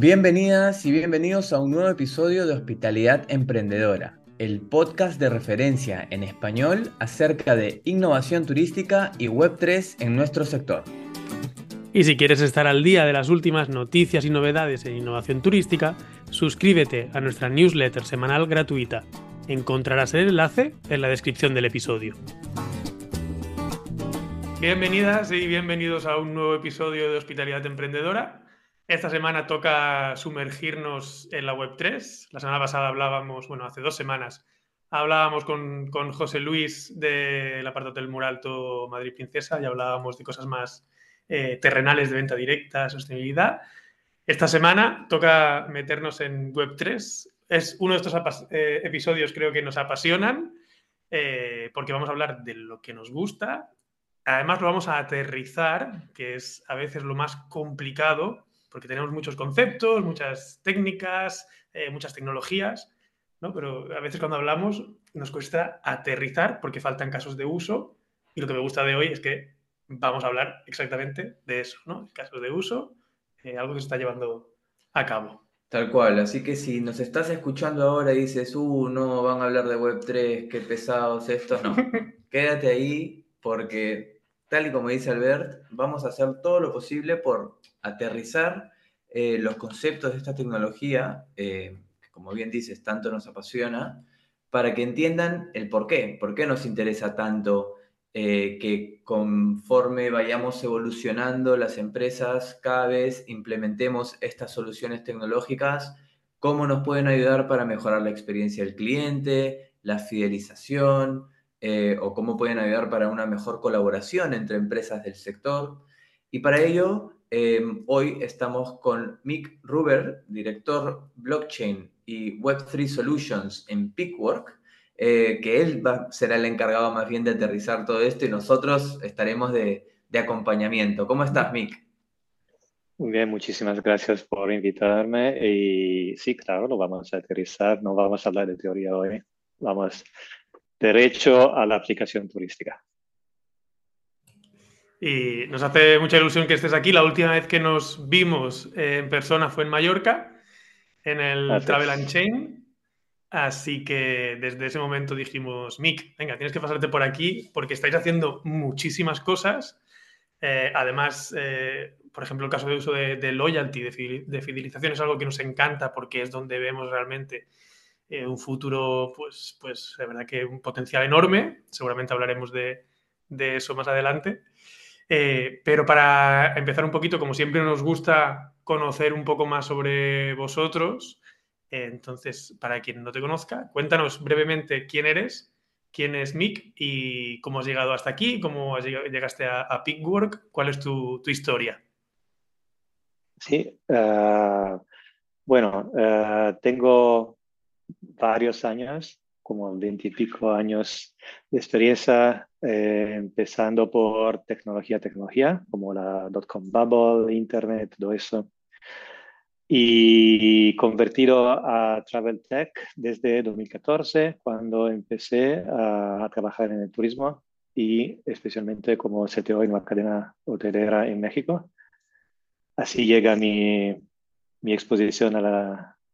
Bienvenidas y bienvenidos a un nuevo episodio de Hospitalidad Emprendedora, el podcast de referencia en español acerca de innovación turística y Web3 en nuestro sector. Y si quieres estar al día de las últimas noticias y novedades en innovación turística, suscríbete a nuestra newsletter semanal gratuita. Encontrarás el enlace en la descripción del episodio. Bienvenidas y bienvenidos a un nuevo episodio de Hospitalidad Emprendedora. Esta semana toca sumergirnos en la Web3. La semana pasada hablábamos, bueno, hace dos semanas, hablábamos con, José Luis del apartado del Muralto Madrid Princesa y hablábamos de cosas más eh, terrenales de venta directa, sostenibilidad. Esta semana toca meternos en Web3. Es uno de estos eh, episodios creo que nos apasionan eh, porque vamos a hablar de lo que nos gusta. Además lo vamos a aterrizar, que es a veces lo más complicado porque tenemos muchos conceptos, muchas técnicas, eh, muchas tecnologías, ¿no? pero a veces cuando hablamos nos cuesta aterrizar porque faltan casos de uso y lo que me gusta de hoy es que vamos a hablar exactamente de eso, ¿no? casos de uso, eh, algo que se está llevando a cabo. Tal cual, así que si nos estás escuchando ahora y dices, uh, no, van a hablar de Web3, qué pesados estos, no, quédate ahí porque tal y como dice Albert, vamos a hacer todo lo posible por aterrizar eh, los conceptos de esta tecnología, eh, como bien dices, tanto nos apasiona, para que entiendan el por qué, por qué nos interesa tanto eh, que conforme vayamos evolucionando las empresas, cada vez implementemos estas soluciones tecnológicas, cómo nos pueden ayudar para mejorar la experiencia del cliente, la fidelización, o cómo pueden ayudar para una mejor colaboración entre empresas del sector. Y para ello Em, hoy estamos con Mick Ruber, director blockchain y Web3 Solutions en Pickwork, eh, que él será el encargado más bien de aterrizar todo esto y nosotros estaremos de, acompañamiento. ¿Cómo estás, Mick? Bien, muchísimas gracias por invitarme. Y sí, claro, lo vamos a aterrizar. No vamos a hablar de teoría hoy. Vamos derecho a la aplicación turística. Y nos hace mucha ilusión que estés aquí. La última vez que nos vimos eh, en persona fue en Mallorca, en el Travel and Chain. Así que desde ese momento dijimos, Mick, venga, tienes que pasarte por aquí porque estáis haciendo muchísimas cosas. Eh, además, eh, por ejemplo, el caso de uso de, loyalty, de, fidelización, es algo que nos encanta porque es donde vemos realmente un futuro, pues, pues, de verdad que un potencial enorme. Seguramente hablaremos de, de eso más adelante. Eh, pero para empezar un poquito, como siempre nos gusta conocer un poco más sobre vosotros, eh, entonces, para quien no te conozca, cuéntanos brevemente quién eres, quién es Mick y cómo has llegado hasta aquí, cómo llegaste a, a Pickwork, cuál es tu, historia. Sí, bueno, tengo varios años como veintipico años de experiencia, eh, empezando por tecnología, tecnología, como la dot-com bubble, internet, todo eso. Y convertido a Travel Tech desde 2014, cuando empecé a, trabajar en el turismo y especialmente como CTO en una cadena hotelera en México. Así llega mi, mi exposición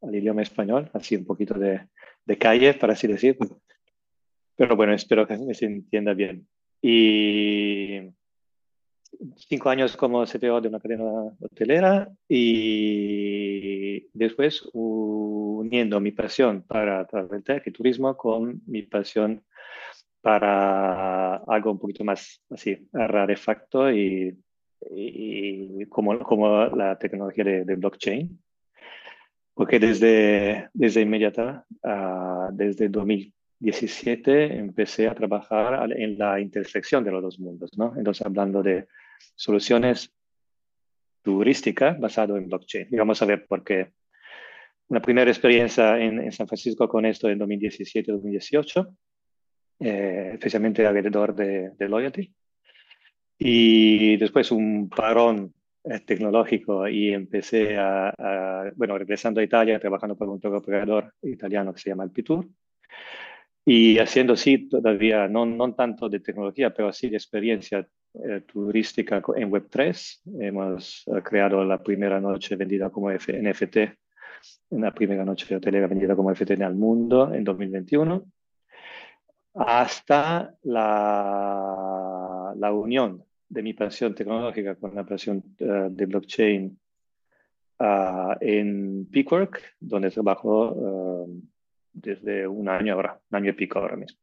al idioma español, así un poquito de, de calle, para así decir. Pero bueno, espero que se entienda bien. Y cinco años como CTO de una cadena hotelera y después uniendo mi pasión para travel tech y turismo con mi pasión para algo un poquito más así, rarefacto y, y como, como la tecnología de blockchain porque desde, desde inmediata, uh, desde 2017, empecé a trabajar en la intersección de los dos mundos, ¿no? Entonces, hablando de soluciones turísticas basadas en blockchain. Y vamos a ver por qué. Una primera experiencia en, en San Francisco con esto en 2017-2018, eh, especialmente alrededor de, de loyalty. Y después un parón tecnológico y empecé a, bueno, regresando a Italia, trabajando para un operador italiano que se llama Alpitur. Y haciendo sí todavía, no, no tanto de tecnología, pero sí de experiencia eh, turística en Web3. Hemos eh, creado la primera noche vendida como NFT, la primera noche hotelera vendida como NFT en el mundo en 2021, hasta la, la unión de mi pasión tecnológica con la pasión de blockchain ah, en Peakwork, donde trabajo desde un año ahora, un año y pico ahora mismo.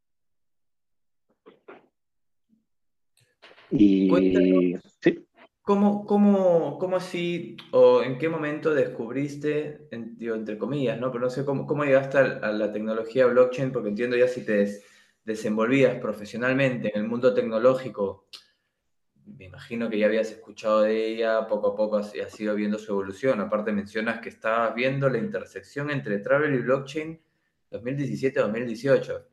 Y sí. ¿Cómo, cómo, cómo así, o en qué momento descubriste, entre comillas, ¿no? Pero no sé cómo, cómo llegaste a, la tecnología blockchain, porque entiendo ya si te desenvolvías profesionalmente en el mundo tecnológico, me imagino que ya habías escuchado de ella, poco a poco has, has ido viendo su evolución. Aparte mencionas que estabas viendo la intersección entre travel y blockchain 2017-2018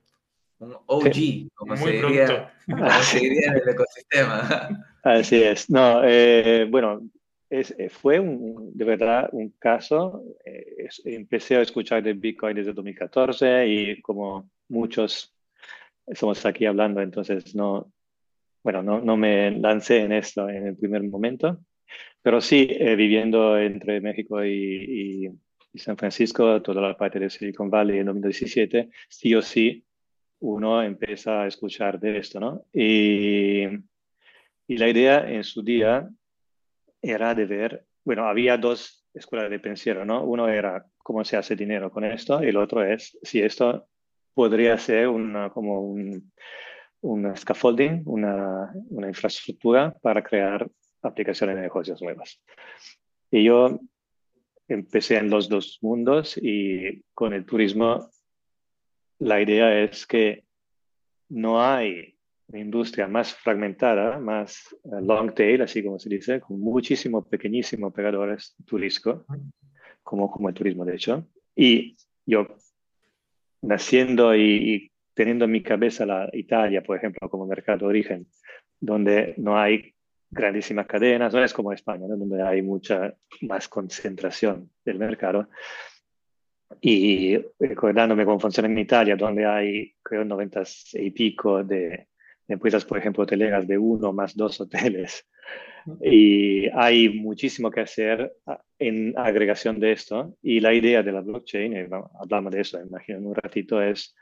un OG, como, se diría, en el ecosistema. Así es. No, eh, bueno, es, eh, fue un, de verdad un caso. Eh, empecé a escuchar de Bitcoin desde 2014 y como muchos somos aquí hablando, entonces no, bueno, no, no me lancé en esto en el primer momento, pero sí, viviendo entre México y, y, y, San Francisco, toda la parte de Silicon Valley en 2017, sí o sí uno empieza a escuchar de esto, ¿no? Y, y la idea en su día era de ver, bueno, había dos escuelas de pensiero, ¿no? Uno era cómo se hace dinero con esto y el otro es si esto podría ser una, como un, un scaffolding, una, una infraestructura para crear aplicaciones de negocios nuevas. Y yo empecé en los dos mundos y con el turismo la idea es que no hay industria más fragmentada, más eh, long tail, así como se dice, con muchísimos pequeñísimos operadores turísticos, como, como el turismo, de hecho. Y yo, naciendo y, teniendo en mi cabeza la Italia, por ejemplo, como mercado de origen, donde no hay grandísimas cadenas, no es como España, donde hay mucha más concentración del mercado. Y recordándome cómo funciona en Italia, donde hay, creo, 90 y pico de, empresas, por ejemplo, hoteleras de uno más dos hoteles. Y hay muchísimo que hacer en agregación de esto. Y la idea de la blockchain, eh, hablamos de eso, imagino en un ratito, es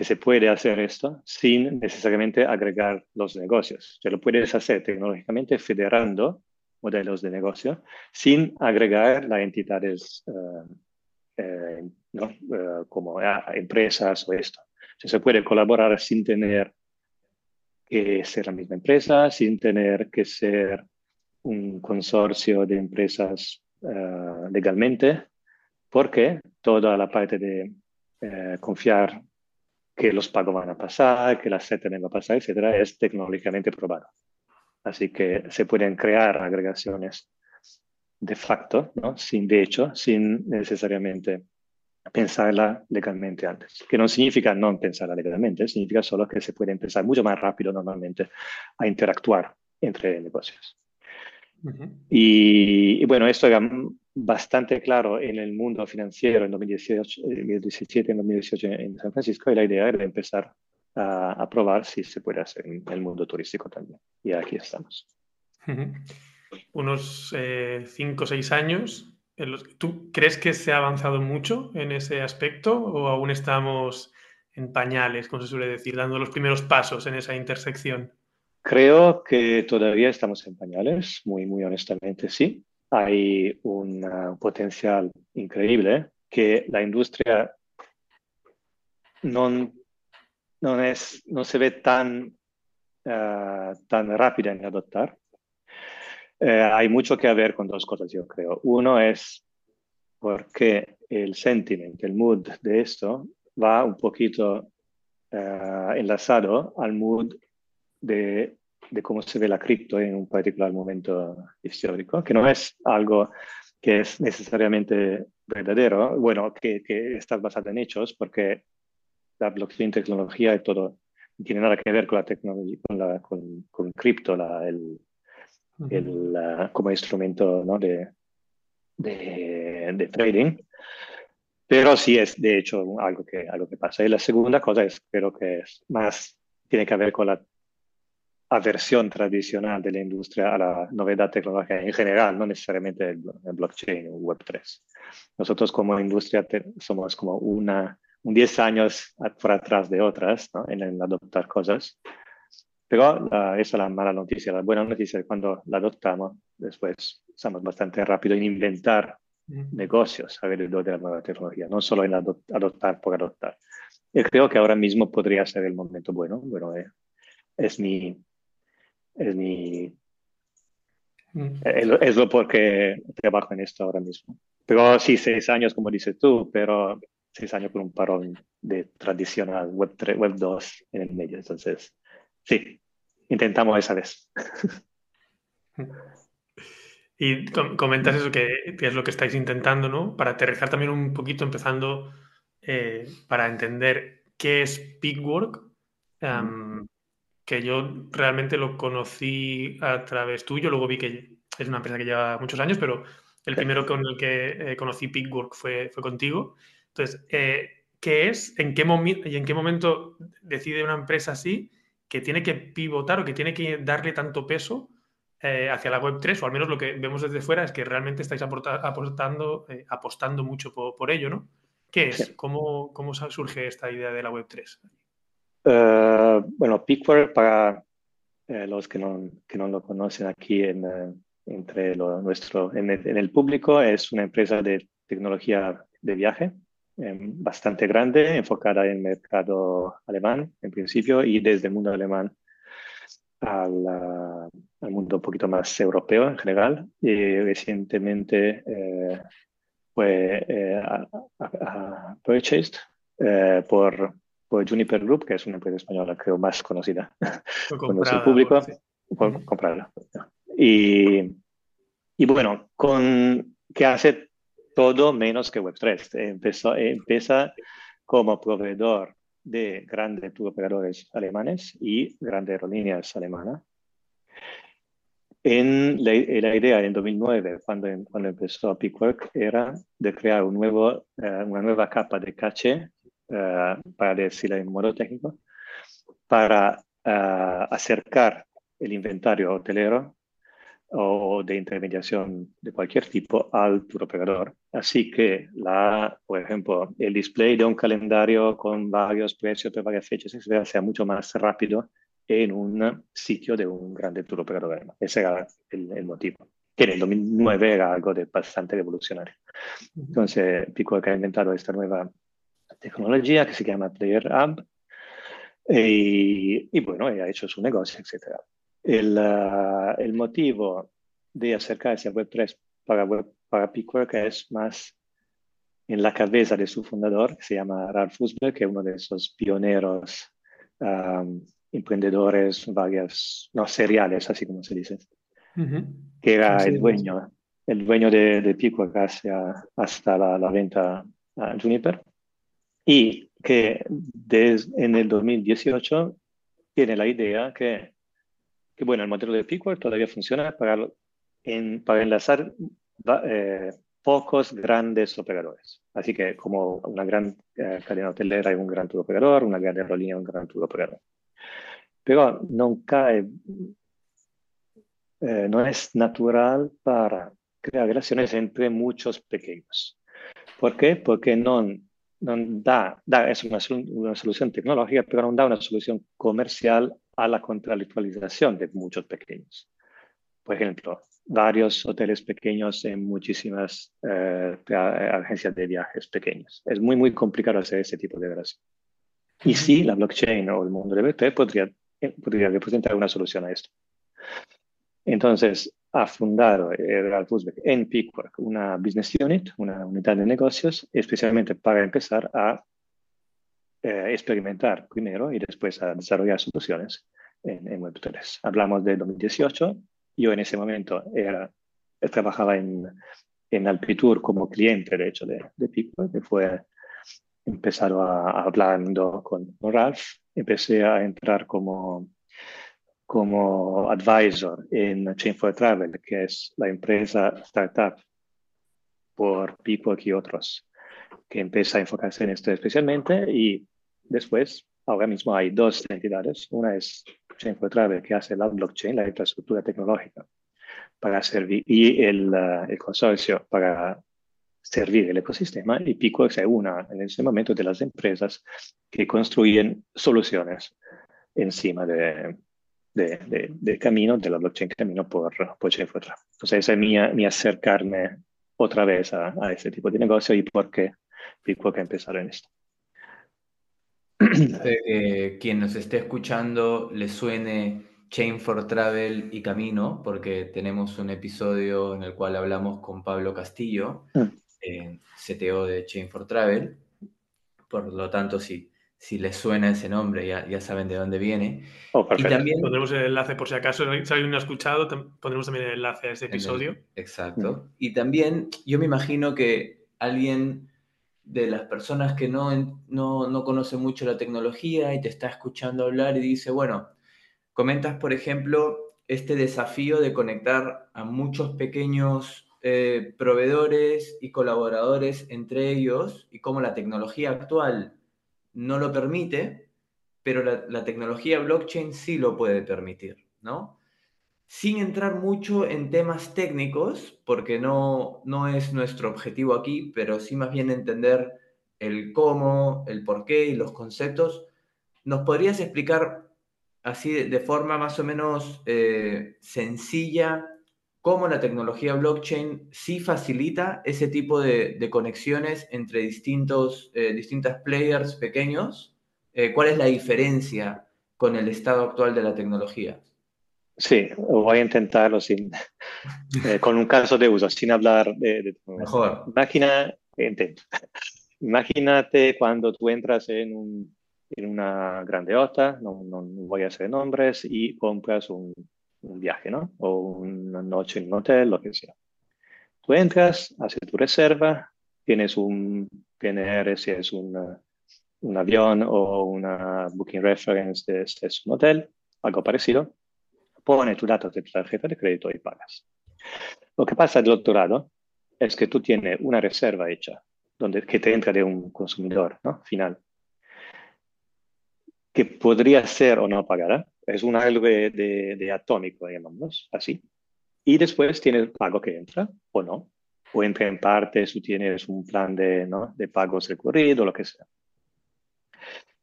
que se puede hacer esto sin necesariamente agregar los negocios. Se lo puedes hacer tecnológicamente federando modelos de negocio sin agregar las entidades uh, eh, ¿no? Eh, como ah, empresas o esto. se puede colaborar sin tener que ser la misma empresa, sin tener que ser un consorcio de empresas eh, legalmente, porque toda la parte de confiar que los pagos van a pasar, que la settlement va a pasar, etcétera, es tecnológicamente probada. Así que se pueden crear agregaciones de facto, sin de hecho, sin necesariamente pensarla legalmente antes. Que no significa no pensarla legalmente, significa solo que se puede empezar mucho más rápido normalmente a interactuar entre negocios. Y, bueno, esto era bastante claro en el mundo financiero en 2018, 2017, en 2018 en San Francisco y la idea era empezar a, probar si se puede hacer en el mundo turístico también. Y aquí estamos unos 5 o 6 años. ¿Tú crees que se ha avanzado mucho en ese aspecto o aún estamos en pañales, como se suele decir, dando los primeros pasos en esa intersección? Creo que todavía estamos en pañales, muy, muy honestamente, sí. Hay un potencial increíble que la industria no, no, es, no se ve tan, ah, tan rápida en adoptar. Eh, hay mucho que ver con dos cosas, yo creo. Uno es porque el sentiment, el mood de esto va un poquito eh, enlazado al mood de, de, cómo se ve la cripto en un particular momento histórico, que no es algo que es necesariamente verdadero, bueno, que, que está basado en hechos, porque la blockchain tecnología y todo no tiene nada que ver con la tecnología, con, la, con, con cripto, la, el, el, como instrumento ¿no? de, de, trading. Pero sí es, de hecho, algo que, algo que pasa. Y la segunda cosa es, creo que es más, tiene que ver con la aversión tradicional de la industria a la novedad tecnológica en general, no necesariamente el, blockchain o Web3. Nosotros como industria somos como una, un 10 años por atrás de otras en, adoptar cosas. Pero esa es la mala noticia. La buena noticia es cuando la adoptamos, después estamos bastante rápido en inventar negocios alrededor de la nueva tecnología, no solo en adoptar por adoptar. Y creo que ahora mismo podría ser el momento bueno. Bueno, eh, es mi, es mi, es, lo porque trabajo en esto ahora mismo. Pero sí, seis años, como dices tú, pero seis años con un parón de tradicional Web, 3, Web 2 en el medio. Entonces, sí, intentamos esa vez. Y comentas eso que, es lo que estáis intentando, ¿no? Para aterrizar también un poquito, empezando eh, para entender qué es Pigwork, que yo realmente lo conocí a través tuyo, luego vi que es una empresa que lleva muchos años, pero el primero con el que eh, conocí Pigwork fue, fue contigo. Entonces, eh, ¿qué es? ¿En qué, ¿Y en qué momento decide una empresa así que tiene que pivotar o que tiene que darle tanto peso eh, hacia la Web3, o al menos lo que vemos desde fuera es que realmente estáis aportando, eh, apostando mucho por, ello, ¿no? ¿Qué es? ¿Cómo, ¿Cómo, surge esta idea de la Web3? Eh, bueno, Pickware, para los que no, que no, lo conocen aquí en, entre lo nuestro, en el, público, es una empresa de tecnología de viaje bastante grande, enfocada en el mercado alemán en principio y desde el mundo alemán al, mundo un poquito más europeo en general. Y recientemente eh, fue eh, purchased eh, por, por, Juniper Group, que es una empresa española creo más conocida con nuestro público, por comprarla. Y, y bueno, con, que hace todo menos que Web3. Empezó, empieza como proveedor de grandes operadores alemanes y grandes aerolíneas alemanas. En la, idea en 2009, cuando, cuando empezó Pickwork, era de crear un nuevo, eh, una nueva capa de caché, eh, para decirlo en modo técnico, para eh, acercar el inventario hotelero o de intermediación de cualquier tipo al tour operador. Así que, la, por ejemplo, el display de un calendario con varios precios de varias fechas sea mucho más rápido en un sitio de un grande tour operador. Ese era el, motivo. Que en el 2009 era algo de bastante revolucionario. Entonces, Pico ha inventado esta nueva tecnología que se llama Player Hub. Y, y bueno, ha hecho su negocio, etcétera. El, ah, el motivo de acercarse a Web3 para, web, para es más en la cabeza de su fundador, que se llama Ralph Usberg, que es uno de esos pioneros emprendedores, varias, no, seriales, así como se dice, que era el dueño, el dueño de, de hacia, hasta la, la, venta a Juniper, y que desde, en el 2018 tiene la idea que que bueno, el modelo de Pickwork todavía funciona para, para enlazar eh, pocos grandes operadores. Así que como una gran eh, cadena hotelera hay un gran tour operador, una gran aerolínea un gran tour operador. Pero no cae, eh, no es natural para crear relaciones entre muchos pequeños. ¿Por qué? Porque no, no da, da, es una, una solución tecnológica, pero no da una solución comercial a la contractualización de muchos pequeños. Por ejemplo, varios hoteles pequeños en muchísimas eh, agencias de viajes pequeños. Es muy, muy complicado hacer ese tipo de relación. Y sí, la blockchain o el mundo de BP podría, eh, podría representar una solución a esto. Entonces, ha fundado Ralph Uzbek en Pickwork una business unit, una unidad de negocios, especialmente para empezar a eh, experimentar primero y después a desarrollar soluciones en, en Web3. Hablamos de 2018. Yo en ese momento era, trabajaba en, en Alpitur como cliente, de hecho, de, de Pico, que fue empezar a, hablando con Ralph. Empecé a entrar como, como advisor en Chain for Travel, que es la empresa startup por Pico y otros que empieza a enfocarse en esto especialmente y después, ahora mismo hay dos entidades. Una es Chain for Travel, que hace la blockchain, la infraestructura tecnológica para servir, y el, el consorcio para servir el ecosistema, y Picox es una en ese momento de las empresas que construyen soluciones encima de, de, de, camino, de la blockchain camino por, por Chain for Travel. Entonces, esa es mi, mi acercarme otra vez a, a, este tipo de negocio y por qué Picox empezar en esto. que quien nos esté escuchando le suene Chain for Travel y Camino, porque tenemos un episodio en el cual hablamos con Pablo Castillo, mm. CTO de Chain for Travel. Por lo tanto, si, si les suena ese nombre, ya, ya saben de dónde viene. Oh, y también pondremos el enlace por si acaso, si alguien no ha escuchado, pondremos también el enlace a ese episodio. exacto. Mm. Y también yo me imagino que alguien de las personas que no, no, no conocen mucho la tecnología y te está escuchando hablar y dice, bueno, comentas, por ejemplo, este desafío de conectar a muchos pequeños eh, proveedores y colaboradores entre ellos y cómo la tecnología actual no lo permite, pero la, tecnología blockchain sí lo puede permitir, ¿no? sin entrar mucho en temas técnicos, porque no, no es nuestro objetivo aquí, pero sí más bien entender el cómo, el por qué y los conceptos. ¿Nos podrías explicar así de, forma más o menos eh, sencilla cómo la tecnología blockchain sí facilita ese tipo de, conexiones entre distintos, eh, distintas players pequeños? Eh, ¿Cuál es la diferencia con el estado actual de la tecnología? Sí, voy a intentarlo sin, eh, con un caso de uso, sin hablar de, de Mejor. Imagina, intento. Imagínate cuando tú entras en, un, en una grandeota, no, no, voy a hacer nombres, y compras un, un, viaje, ¿no? O una noche en un hotel, lo que sea. Tú entras, haces tu reserva, tienes un PNR si es un, un avión o una booking reference de, de un hotel, algo parecido pone tu dato de tarjeta de crédito y pagas. Lo que pasa del otro lado es que tú tienes una reserva hecha donde, que te entra de un consumidor ¿no? final, que podría ser o no pagada. Es un algo de, de, atómico, digamos, así. Y después tienes el pago que entra o no. O entra en partes, tú tienes un plan de, ¿no? de pagos recurrido, lo que sea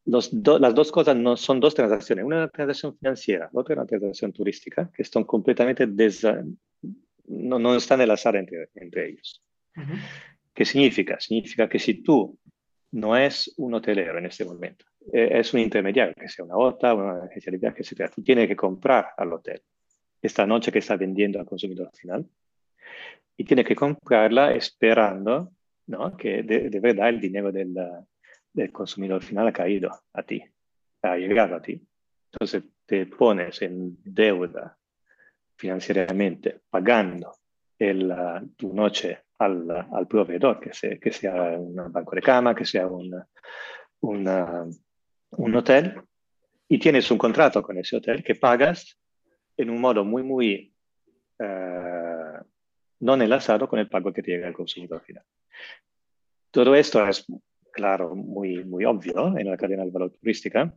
las dos cosas no son dos transacciones, una transacción financiera, otra una transacción turística, que están completamente no, no, están enlazadas entre, entre ellos. ¿Qué significa? Significa que si tú no es un hotelero en este momento, es un intermediario, que sea una OTA, una agencia de etc., tú tienes que comprar al hotel esta noche que está vendiendo al consumidor final y tienes que comprarla esperando ¿no? que de, de verdad el dinero del, del consumidor final ha caído a ti, ha llegado a ti. Entonces te pones en deuda financieramente pagando el, tu noche al, al proveedor, que sea, que sea un banco de cama, que sea una, un hotel, y tienes un contrato con ese hotel que pagas en un modo muy, muy uh, no enlazado con el pago que llega al consumidor final. Todo esto es claro, muy, muy obvio en la cadena de valor turística,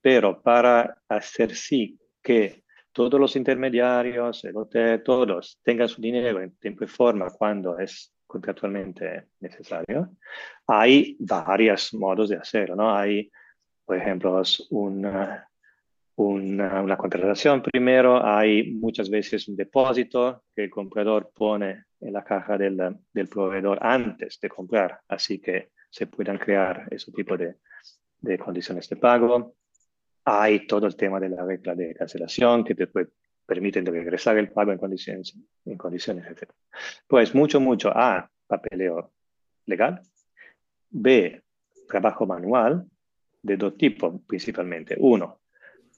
pero para hacer sí que todos los intermediarios, el hotel, todos tengan su dinero en tiempo y forma cuando es contractualmente necesario, hay varios modos de hacerlo, ¿no? Hay, por ejemplo, una, una, una, contratación primero, hay muchas veces un depósito que el comprador pone en la caja del, del proveedor antes de comprar, así que se puedan crear ese tipo de, de condiciones de pago. Hay todo el tema de la regla de cancelación que te permiten regresar el pago en condiciones, en condiciones, etc. Pues mucho, mucho A, papeleo legal. B, trabajo manual de dos tipos principalmente. Uno,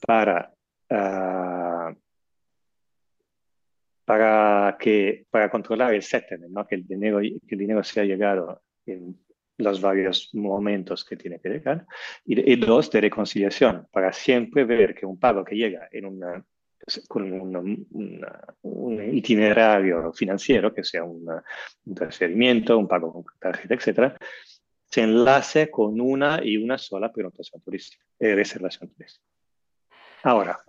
para, uh, para, que, para controlar el settlement, ¿no? que, el dinero, que el dinero sea llegado en los varios momentos que tiene que llegar. Y, dos, de reconciliación, para siempre ver que un pago que llega en una, con un itinerario financiero, que sea un transferimiento, un pago con tarjeta, etc., se enlace con una y una sola prenotación turística, eh, reservación turística. Ahora,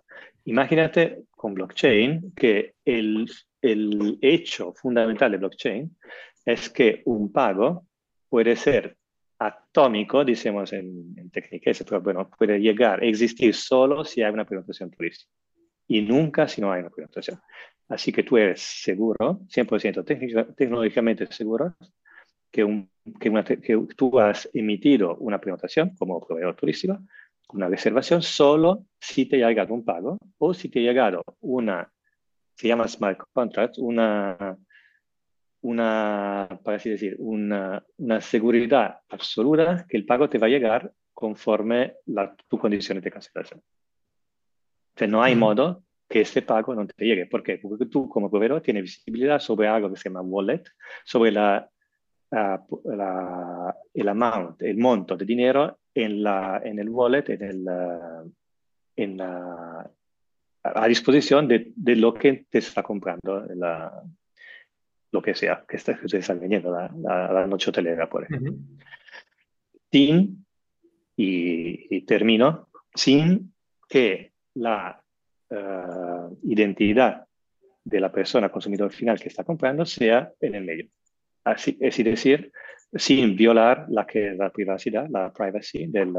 Imagínate con blockchain que el, el hecho fundamental de blockchain es que un pago puede ser atómico, decimos en, en técnica, pero bueno, puede llegar a existir solo si hay una penetración turística y nunca si no hay una penetración. Así que tú eres seguro, 100% tecnológicamente seguro, que, un, que, una, que, tú has emitido una prenotación como proveedor turístico, una reservación, solo si te ha llegado un pago o si te ha llegado una, se llama smart contract, una, una para así decir, una, una seguridad absoluta que el pago te va a llegar conforme la, tu condiciones de cancelación. Sea, no hay modo que este pago no te llegue. ¿Por qué? Porque tú como proveedor tienes visibilidad sobre algo que se llama wallet, sobre la, la, el amount, el monto de dinero en, la, en el wallet, en el, en la, a disposición de, de, lo que te está comprando, la, lo que sea, que, está, que te está vendiendo la, la, noche hotelera, por ejemplo. Sin, y, y termino, sin que la uh, identidad de la persona consumidor final que está comprando sea en el medio. Así, es decir, sin violar la, que, la privacidad, la privacy del,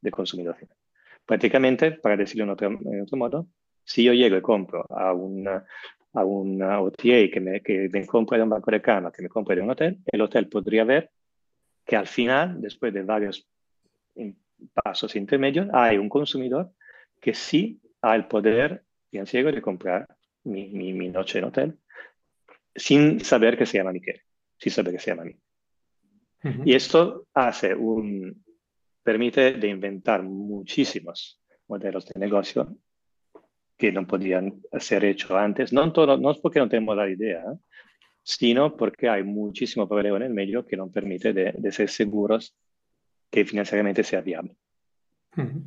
del consumidor final. Prácticamente, para decirlo en otro, en otro, modo, si yo llego y compro a una, a una OTA que me, que me compra de un banco de cama, que me compra de un hotel, el hotel podría ver que al final, después de varios pasos intermedios, hay un consumidor que sí ha el poder financiero de comprar mi, mi, mi, noche en hotel sin saber que se llama Miquel, sin saber que se llama mí. Uh -huh. Y esto hace un, permite de inventar muchísimos modelos de negocio que no podían ser hechos antes, no, todo, no es porque no tenemos la idea, sino porque hay muchísimo problema en el medio que nos permite de, de ser seguros que financieramente sea viable. Uh -huh.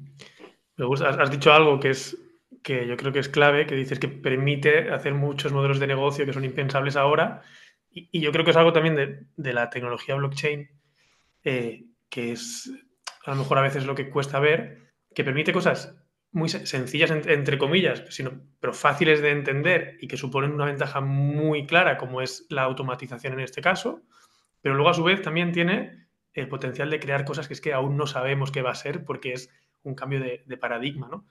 Me gusta, has dicho algo que es que yo creo que es clave, que dices que permite hacer muchos modelos de negocio que son impensables ahora. Y, y yo creo que es algo también de, de la tecnología blockchain, eh, que es a lo mejor a veces lo que cuesta ver, que permite cosas muy sencillas, entre comillas, sino, pero fáciles de entender y que suponen una ventaja muy clara, como es la automatización en este caso, pero luego a su vez también tiene el potencial de crear cosas que es que aún no sabemos qué va a ser porque es un cambio de, de paradigma, ¿no?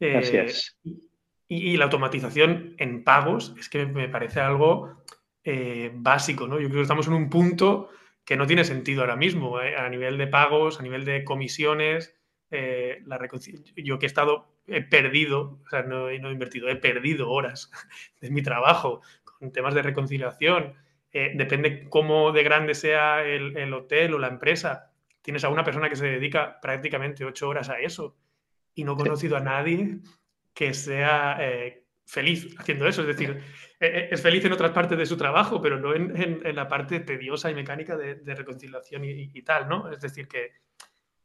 Eh, Así es. Y, y, la automatización en pagos es que me parece algo eh, básico, ¿no? Yo creo que estamos en un punto que no tiene sentido ahora mismo, ¿eh? a nivel de pagos, a nivel de comisiones. Eh, la yo que he estado, he perdido, o sea, no, no, he invertido, he perdido horas de mi trabajo con temas de reconciliación. Eh, depende cómo de grande sea el, el hotel o la empresa. Tienes a una persona que se dedica prácticamente ocho horas a eso y no he conocido a nadie que sea eh, feliz haciendo eso. Es decir, eh, eh, es feliz en otras partes de su trabajo, pero no en, en, en la parte tediosa y mecánica de, de reconciliación y, y, tal, ¿no? Es decir, que,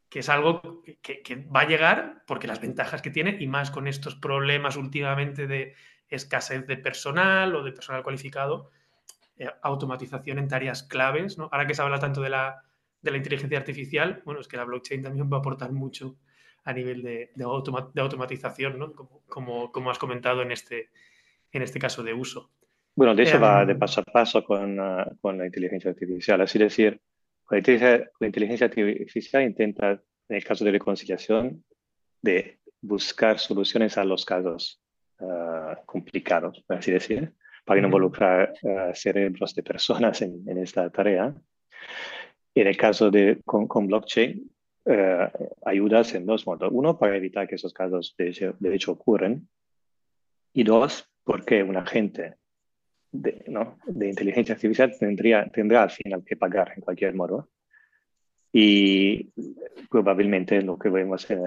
que es algo que, que, va a llegar porque las ventajas que tiene y más con estos problemas últimamente de escasez de personal o de personal cualificado, eh, automatización en tareas claves, ¿no? Ahora que se habla tanto de la, de la inteligencia artificial, bueno, es que la blockchain también va a aportar mucho a nivel de, de, automa de automatización, ¿no? como, como, como, has comentado en este, en este caso de uso. Bueno, de eso eh, va de paso a paso con, uh, con la inteligencia artificial. Es decir, la inteligencia, la inteligencia artificial intenta, en el caso de reconciliación, de buscar soluciones a los casos uh, complicados, por así decir, para no involucrar uh, cerebros de personas en, en, esta tarea. En el caso de con, con blockchain, eh, ayudas en dos modos. Uno, para evitar que esos casos de de hecho ocurren. Y dos, porque un agente de, ¿no? de inteligencia artificial tendría, tendrá al final que pagar en cualquier modo. Y probablemente lo que vemos en,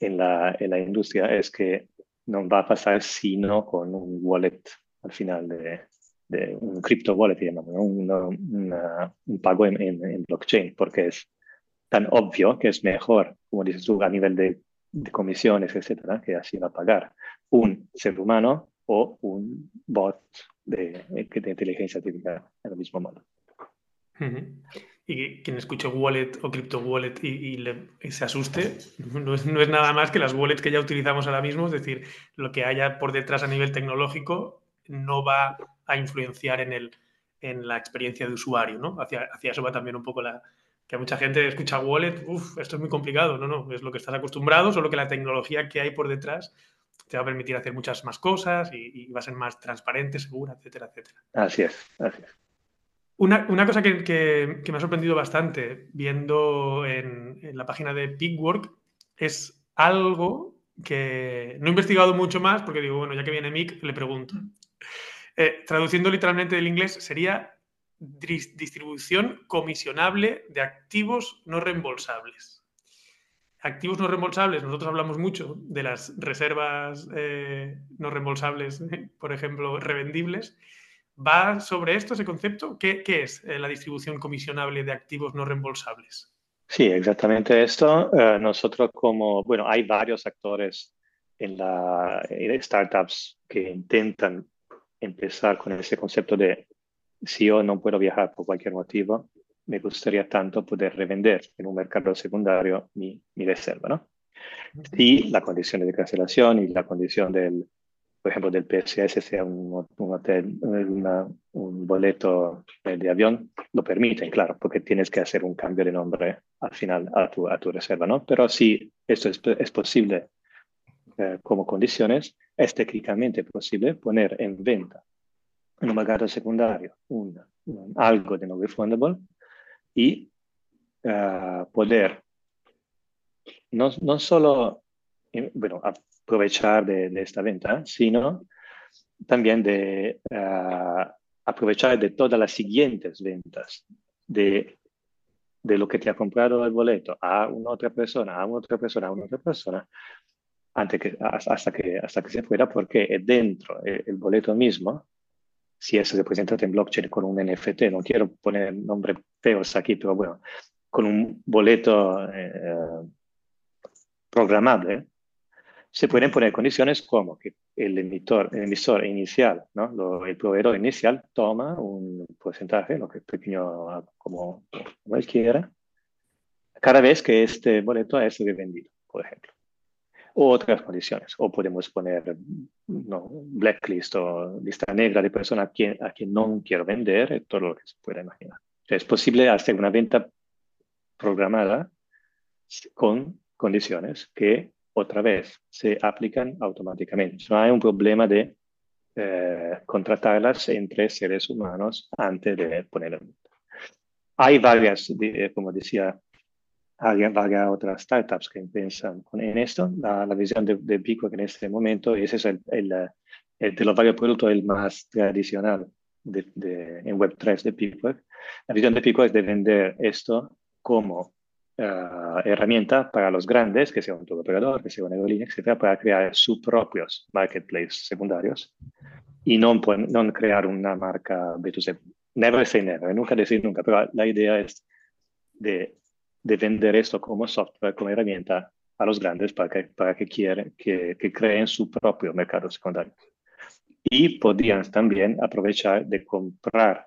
en, la, en la industria es que no va a pasar sino con un wallet al final de, de un crypto wallet, llamamos, ¿no? una, una, un pago en, en, en, blockchain, porque es tan obvio que es mejor, como dices tú, a nivel de, comisiones, etcétera, que así va a pagar un ser humano o un bot de, de inteligencia artificial en el mismo modo. Y quien escuche wallet o crypto wallet y, se asuste, no es, no es, nada más que las wallets que ya utilizamos ahora mismo, es decir, lo que haya por detrás a nivel tecnológico no va a influenciar en, el, en la experiencia de usuario, ¿no? Hacia, hacia eso va también un poco la, que mucha gente escucha wallet, uff, esto es muy complicado. No, no, es lo que estás acostumbrado, solo que la tecnología que hay por detrás te va a permitir hacer muchas más cosas y, y va a ser más transparente, segura, etcétera, etcétera. Así es, así es. Una, cosa que, me ha sorprendido bastante viendo en, la página de Pigwork es algo que no he investigado mucho más porque digo, bueno, ya que viene Mick, le pregunto. Eh, traduciendo literalmente del inglés, sería distribución comisionable de activos no reembolsables. Activos no reembolsables, nosotros hablamos mucho de las reservas eh, no reembolsables, por ejemplo, revendibles, ¿Va sobre esto ese concepto? ¿Qué, es eh, la distribución comisionable de activos no reembolsables? Sí, exactamente esto. Eh, nosotros como, bueno, hay varios actores en las startups que intentan empezar con ese concepto de si yo no puedo viajar por cualquier motivo, me gustaría tanto poder revender en un mercado secundario mi, mi reserva, ¿no? Y la condición de cancelación y la condición del, por ejemplo, del PSS sea un, hotel, un boleto de avión, lo permiten, claro, porque tienes que hacer un cambio de nombre al final a tu, a tu reserva, ¿no? Pero si esto es, es posible eh, como condiciones, es técnicamente posible poner en venta en un mercado secundario un, algo de no refundable y uh, poder no, no solo, eh, bueno, aprovechar de, esta venta, sino también de uh, aprovechar de todas las siguientes ventas de, de, lo que te ha comprado el boleto a una otra persona, a una otra persona, a una otra persona, antes que, hasta, que, hasta que se pueda, porque dentro el, el boleto mismo, si es representado en blockchain con un NFT, no quiero poner nombres feos aquí, pero bueno, con un boleto eh, programable, se pueden poner condiciones como que el emitor, el emisor inicial, ¿no? el proveedor inicial toma un porcentaje, lo que pequeño como cualquiera, cada vez que este boleto es revendido, por ejemplo. Otras condiciones. O podemos poner no, blacklist o lista negra de personas a quien, a quien no quiero vender, todo lo que se pueda imaginar. es posible hacer una venta programada con condiciones que otra vez se aplican automáticamente. No hay un problema de eh, contratarlas entre seres humanos antes de ponerlas. Hay varias, como decía, varias otras startups que piensan en esto. La, visión de, de Pico en este momento, ese es el, el, el de los varios productos el más tradicional de, de, en Web3 de Pico. La visión de Pico es de vender esto como uh, herramienta para los grandes, que sea un operador, que sea una aerolínea, etcétera, para crear sus propios marketplaces secundarios y no, no crear una marca B2C. Never say never, nunca decir nunca, pero la idea es de, de vender esto como software, como herramienta a los grandes para que, para que, quieren, que, que creen su propio mercado secundario. Y podrían también aprovechar de comprar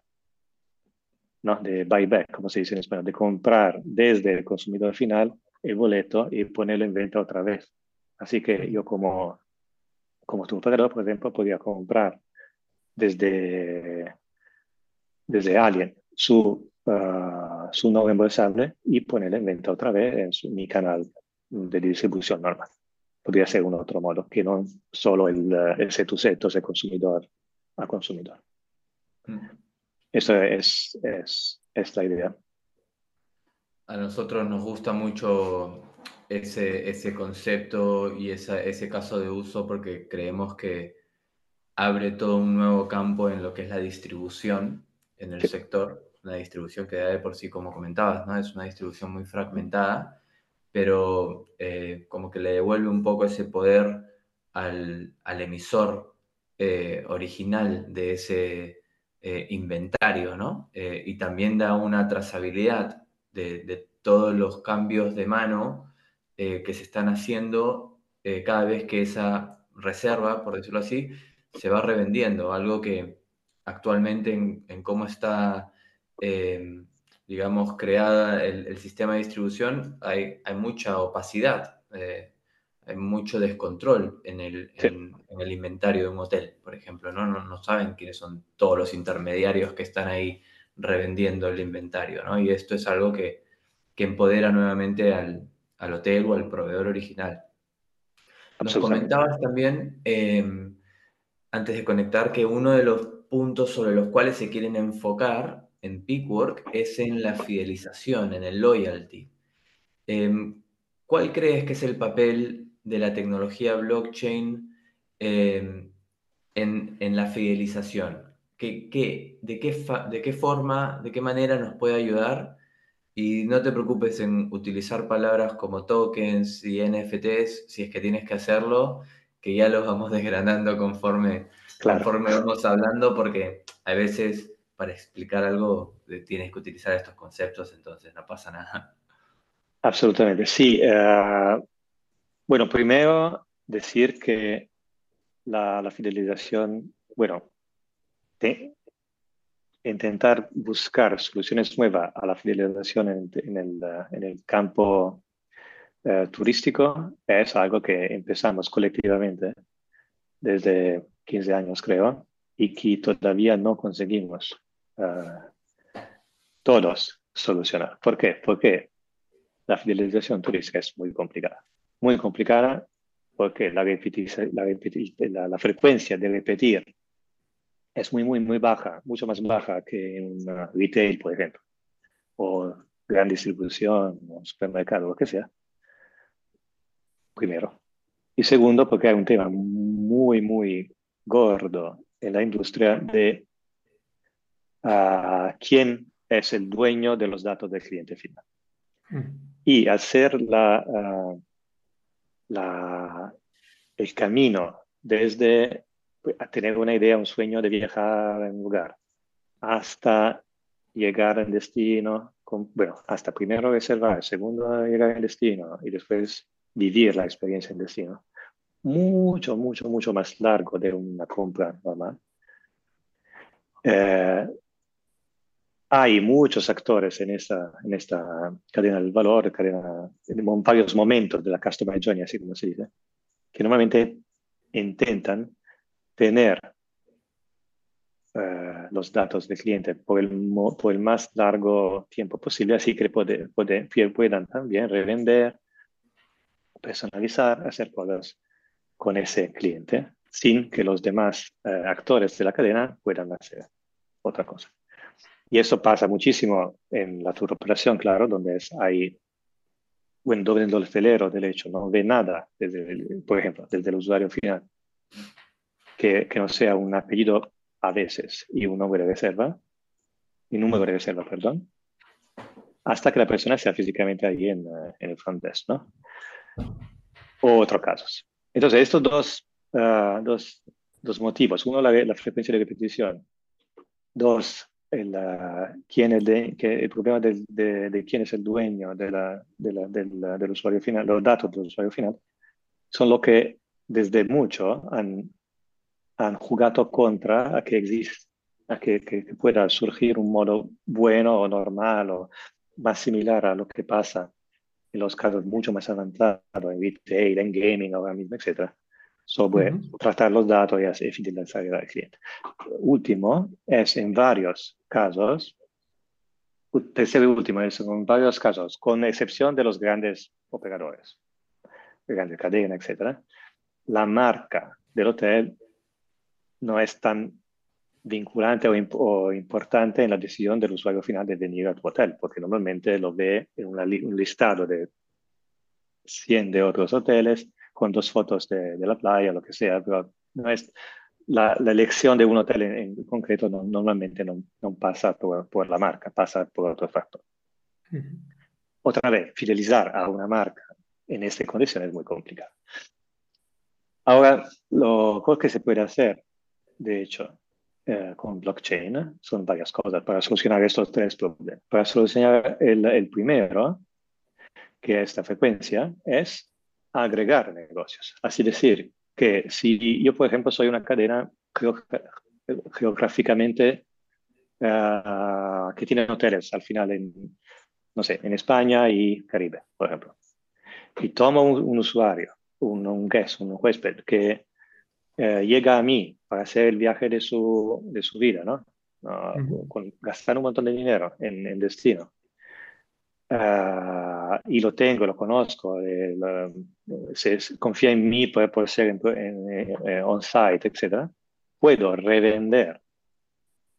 ¿no? de buyback, como se dice en español, de comprar desde el consumidor final el boleto y ponerlo en venta otra vez. Así que yo como, como tu operador, por ejemplo, podría comprar desde, desde alguien su, uh, su no reembolsable y ponerlo en venta otra vez en mi canal de distribución normal. Podría ser un otro modo, que no solo el, el set to set, sea, consumidor a consumidor. Mm. Esa es, es, es la idea. A nosotros nos gusta mucho ese, ese concepto y esa, ese caso de uso porque creemos que abre todo un nuevo campo en lo que es la distribución en el sector, una distribución que de por sí, como comentabas, ¿no? es una distribución muy fragmentada, pero eh, como que le devuelve un poco ese poder al, al emisor eh, original de ese, eh, inventario, ¿no? Y también da una trazabilidad de, todos los cambios de mano que se están haciendo cada vez que esa reserva, por decirlo así, se va revendiendo, algo que actualmente en, cómo está digamos, creada el, sistema de distribución, hay, hay mucha opacidad, eh, hay mucho descontrol en el, en, el, inventario de un hotel, por ejemplo, ¿no? ¿no? No, saben quiénes son todos los intermediarios que están ahí revendiendo el inventario, ¿no? Y esto es algo que, que empodera nuevamente al, al, hotel o al proveedor original. Nos comentabas también, em, antes de conectar, que uno de los puntos sobre los cuales se quieren enfocar en Peakwork es en la fidelización, en el loyalty. Em, ¿Cuál crees que es el papel de la tecnología blockchain em, en, la fidelización? ¿Qué, de, qué ¿De qué forma, de qué manera nos puede ayudar? Y no te preocupes en utilizar palabras como tokens y NFTs si es que tienes que hacerlo, que ya los vamos desgranando conforme, conforme vamos hablando, porque a veces para explicar algo tienes que utilizar estos conceptos, entonces no pasa nada. Absolutamente, sí. Eh, bueno, primero decir que la, fidelización, bueno, intentar buscar soluciones nuevas a la fidelización en, el, campo eh, turístico es algo que empezamos colectivamente desde 15 años, creo, y que todavía no conseguimos todos solucionar. ¿Por qué? Porque la fidelización turística es muy complicada. Muy complicada porque la, la, la, frecuencia de repetir es muy, muy, muy baja, mucho más baja que en un retail, por ejemplo, o gran distribución, o supermercado, lo que sea. Primero. Y segundo, porque hay un tema muy, muy gordo en la industria de a quién es el dueño de los datos del cliente final. Y hacer la, la, el camino desde pues, tener una idea, un sueño de viajar en un lugar, hasta llegar al destino, bueno, hasta primero reservar, segundo llegar al destino y después vivir la experiencia en destino. Mucho, mucho, mucho más largo de una compra normal. Eh, hay muchos actores en esta, en esta cadena del valor, cadena, en varios momentos de la Customer Journey, así como se dice, que normalmente intentan tener eh, los datos del cliente por el, por el más largo tiempo posible, así que puede, puede, puedan también revender, personalizar, hacer cosas con ese cliente sin que los demás eh, actores de la cadena puedan hacer otra cosa. Y eso pasa muchísimo en la tour operación, claro, donde hay, bueno, donde el hotelero, de hecho, no ve nada, desde por ejemplo, desde el usuario final, que, que, no sea un apellido a veces y un nombre de reserva, y número de reserva, perdón, hasta que la persona sea físicamente ahí en, en el front desk, ¿no? O otros casos. Entonces, estos dos, uh, dos, dos motivos, uno, la, la frecuencia de repetición, dos, el, quién es de, que el problema de, de, quién es el dueño de la, la, del usuario final, los datos del usuario final, son lo que desde mucho han, han jugado contra a que exista, a que, que, pueda surgir un modo bueno o normal o más similar a lo que pasa en los casos mucho más avanzados, en retail, en gaming ahora mismo, etcétera sobre tratar los datos y fidelizar al cliente. Último es en varios casos, tercero y último es en varios casos, con excepción de los grandes operadores, grandes cadenas, etc., la marca del hotel no es tan vinculante o, importante en la decisión del usuario final de venir a tu hotel, porque normalmente lo ve en un listado de 100 de otros hoteles con dos fotos de, la playa, lo que sea, pero no es, la, elección de un hotel en, concreto normalmente no, pasa por, la marca, pasa por otro factor. Otra vez, fidelizar a una marca en esta condición es muy complicado. Ahora, lo que se puede hacer, de hecho, eh, con blockchain son varias cosas para solucionar estos tres problemas. Para solucionar el, el primero, que es la frecuencia, es agregar negocios. Así decir, que si yo, por ejemplo, soy una cadena geográficamente eh, que tienen hoteles al final en, no sé, en España y Caribe, por ejemplo. Y tomo un, usuario, un, un, guest, un huésped que eh, llega a mí para hacer el viaje de su, de su vida, ¿no? con, gastar un montón de dinero en, en destino. Uh, y lo tengo, lo conozco, eh, se, confía en mí puede, puede ser en, on-site, etc., puedo revender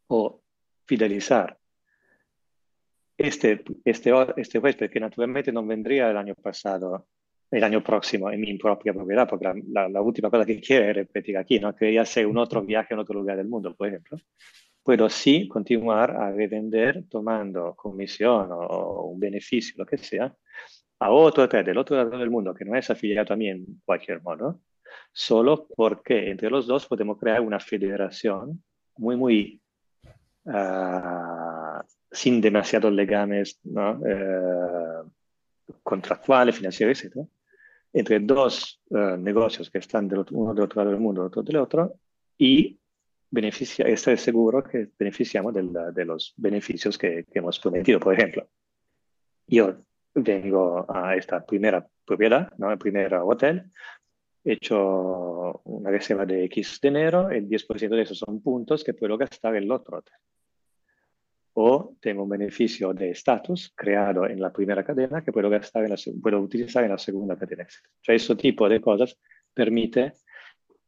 o fidelizar este, este, este huésped que naturalmente no vendría el año pasado, el año próximo en mi propia propiedad, porque la, la, última cosa que quiere es repetir aquí, ¿no? que hacer un otro viaje en otro lugar del mundo, por ejemplo puedo sí continuar a revender tomando comisión o un beneficio, lo que sea, a otro hotel del otro lado del mundo que no es afiliado a mí en cualquier modo, solo porque entre los dos podemos crear una federación muy, muy uh, sin demasiados legames ¿no? uh, contractuales, financieros, etc., entre dos uh, negocios que están del otro, uno del otro lado del mundo, otro del otro, y beneficia, estar seguro que beneficiamos de, de los beneficios que, que, hemos prometido. Por ejemplo, yo vengo a esta primera propiedad, ¿no? el primer hotel, he hecho una reserva de X dinero, el 10% de esos son puntos que puedo gastar en el otro hotel. O tengo un beneficio de estatus creado en la primera cadena que puedo, gastar en la, puedo utilizar en la segunda cadena. O sea, ese tipo de cosas permite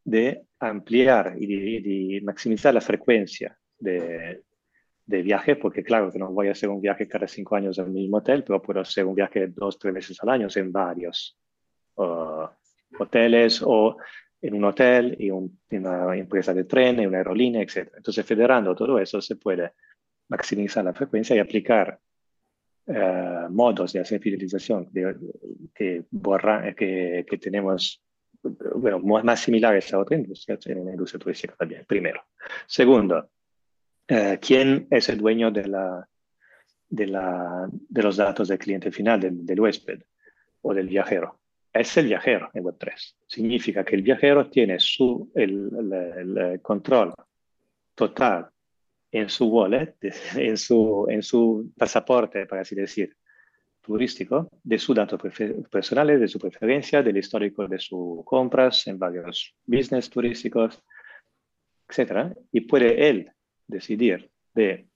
de ampliar y de, maximizar la frecuencia de, de, viaje, porque claro que no voy a hacer un viaje cada cinco años en el mismo hotel, pero puedo hacer un viaje dos, tres veces al año en varios uh, hoteles o en un hotel y una empresa de tren, y una aerolínea, etc. Entonces, federando todo eso, se puede maximizar la frecuencia y aplicar uh, modos de hacer fidelización que, borra, que, que tenemos bueno, más similares a otra industria, en la industria turística también, primero. Segundo, eh, ¿quién es el dueño de, la, de, la, de, los datos del cliente final, del, del, huésped o del viajero? Es el viajero en Web3. Significa que el viajero tiene su, el, el, el control total en su wallet, en su, en su pasaporte, para así decir, turístico, de sus datos personales, de su preferencia, del histórico de sus compras en varios business turísticos, etc. Y puede él decidir de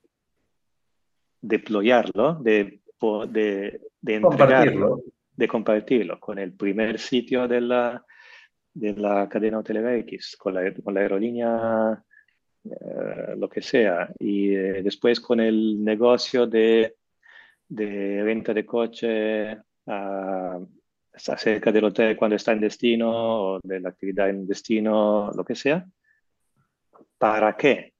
deployarlo, de, de, de entregarlo, de compartirlo con el primer sitio de la, de la cadena hotelera X, con la, con la aerolínea, eh, lo que sea, y eh, después con el negocio de de venta de coche uh, acerca del hotel cuando está en destino o de la actividad en destino, lo que sea, para que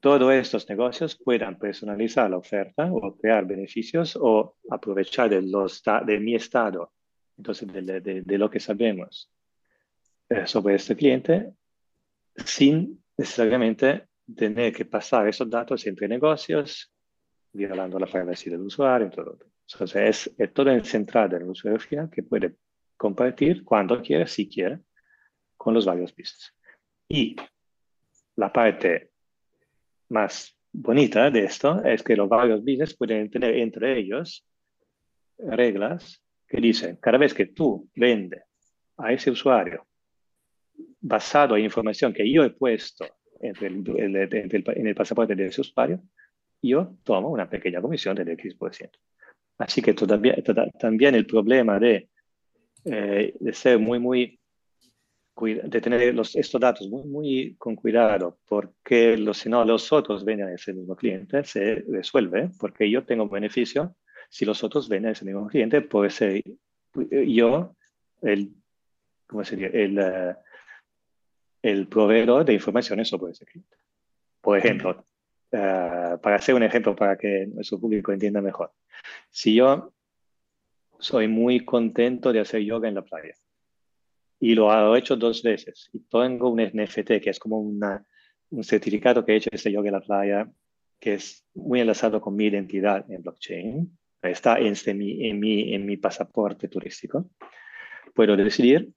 todos estos negocios puedan personalizar la oferta o crear beneficios o aprovechar de, los, de mi estado, entonces de, de, de lo que sabemos eh, sobre este cliente, sin necesariamente tener que pasar esos datos entre negocios violando la privacy del usuario. Todo. Entonces, es, es todo centrado en el usuario final que puede compartir cuando quiere, si quiere, con los varios business. Y la parte más bonita de esto es que los varios business pueden tener entre ellos reglas que dicen, cada vez que tú vendes a ese usuario basado en información que yo he puesto entre el, en el pasaporte de ese usuario, yo tomo una pequeña comisión del X%. Así que todavía, también el problema de, eh, de ser muy, muy, de tener los, estos datos muy, muy con cuidado, porque si no los otros venden a ese mismo cliente, se resuelve, porque yo tengo beneficio si los otros venden a ese mismo cliente, puede ser yo el, ¿cómo sería? El, uh, el proveedor de informaciones sobre ese cliente. Por ejemplo, uh, para hacer un ejemplo para que nuestro público entienda mejor. Si yo soy muy contento de hacer yoga en la playa y lo he hecho dos veces y tengo un NFT que es como una, un certificado que he hecho ese yoga en la playa que es muy enlazado con mi identidad en blockchain, está en, mi, en, mi, en mi pasaporte turístico, puedo decidir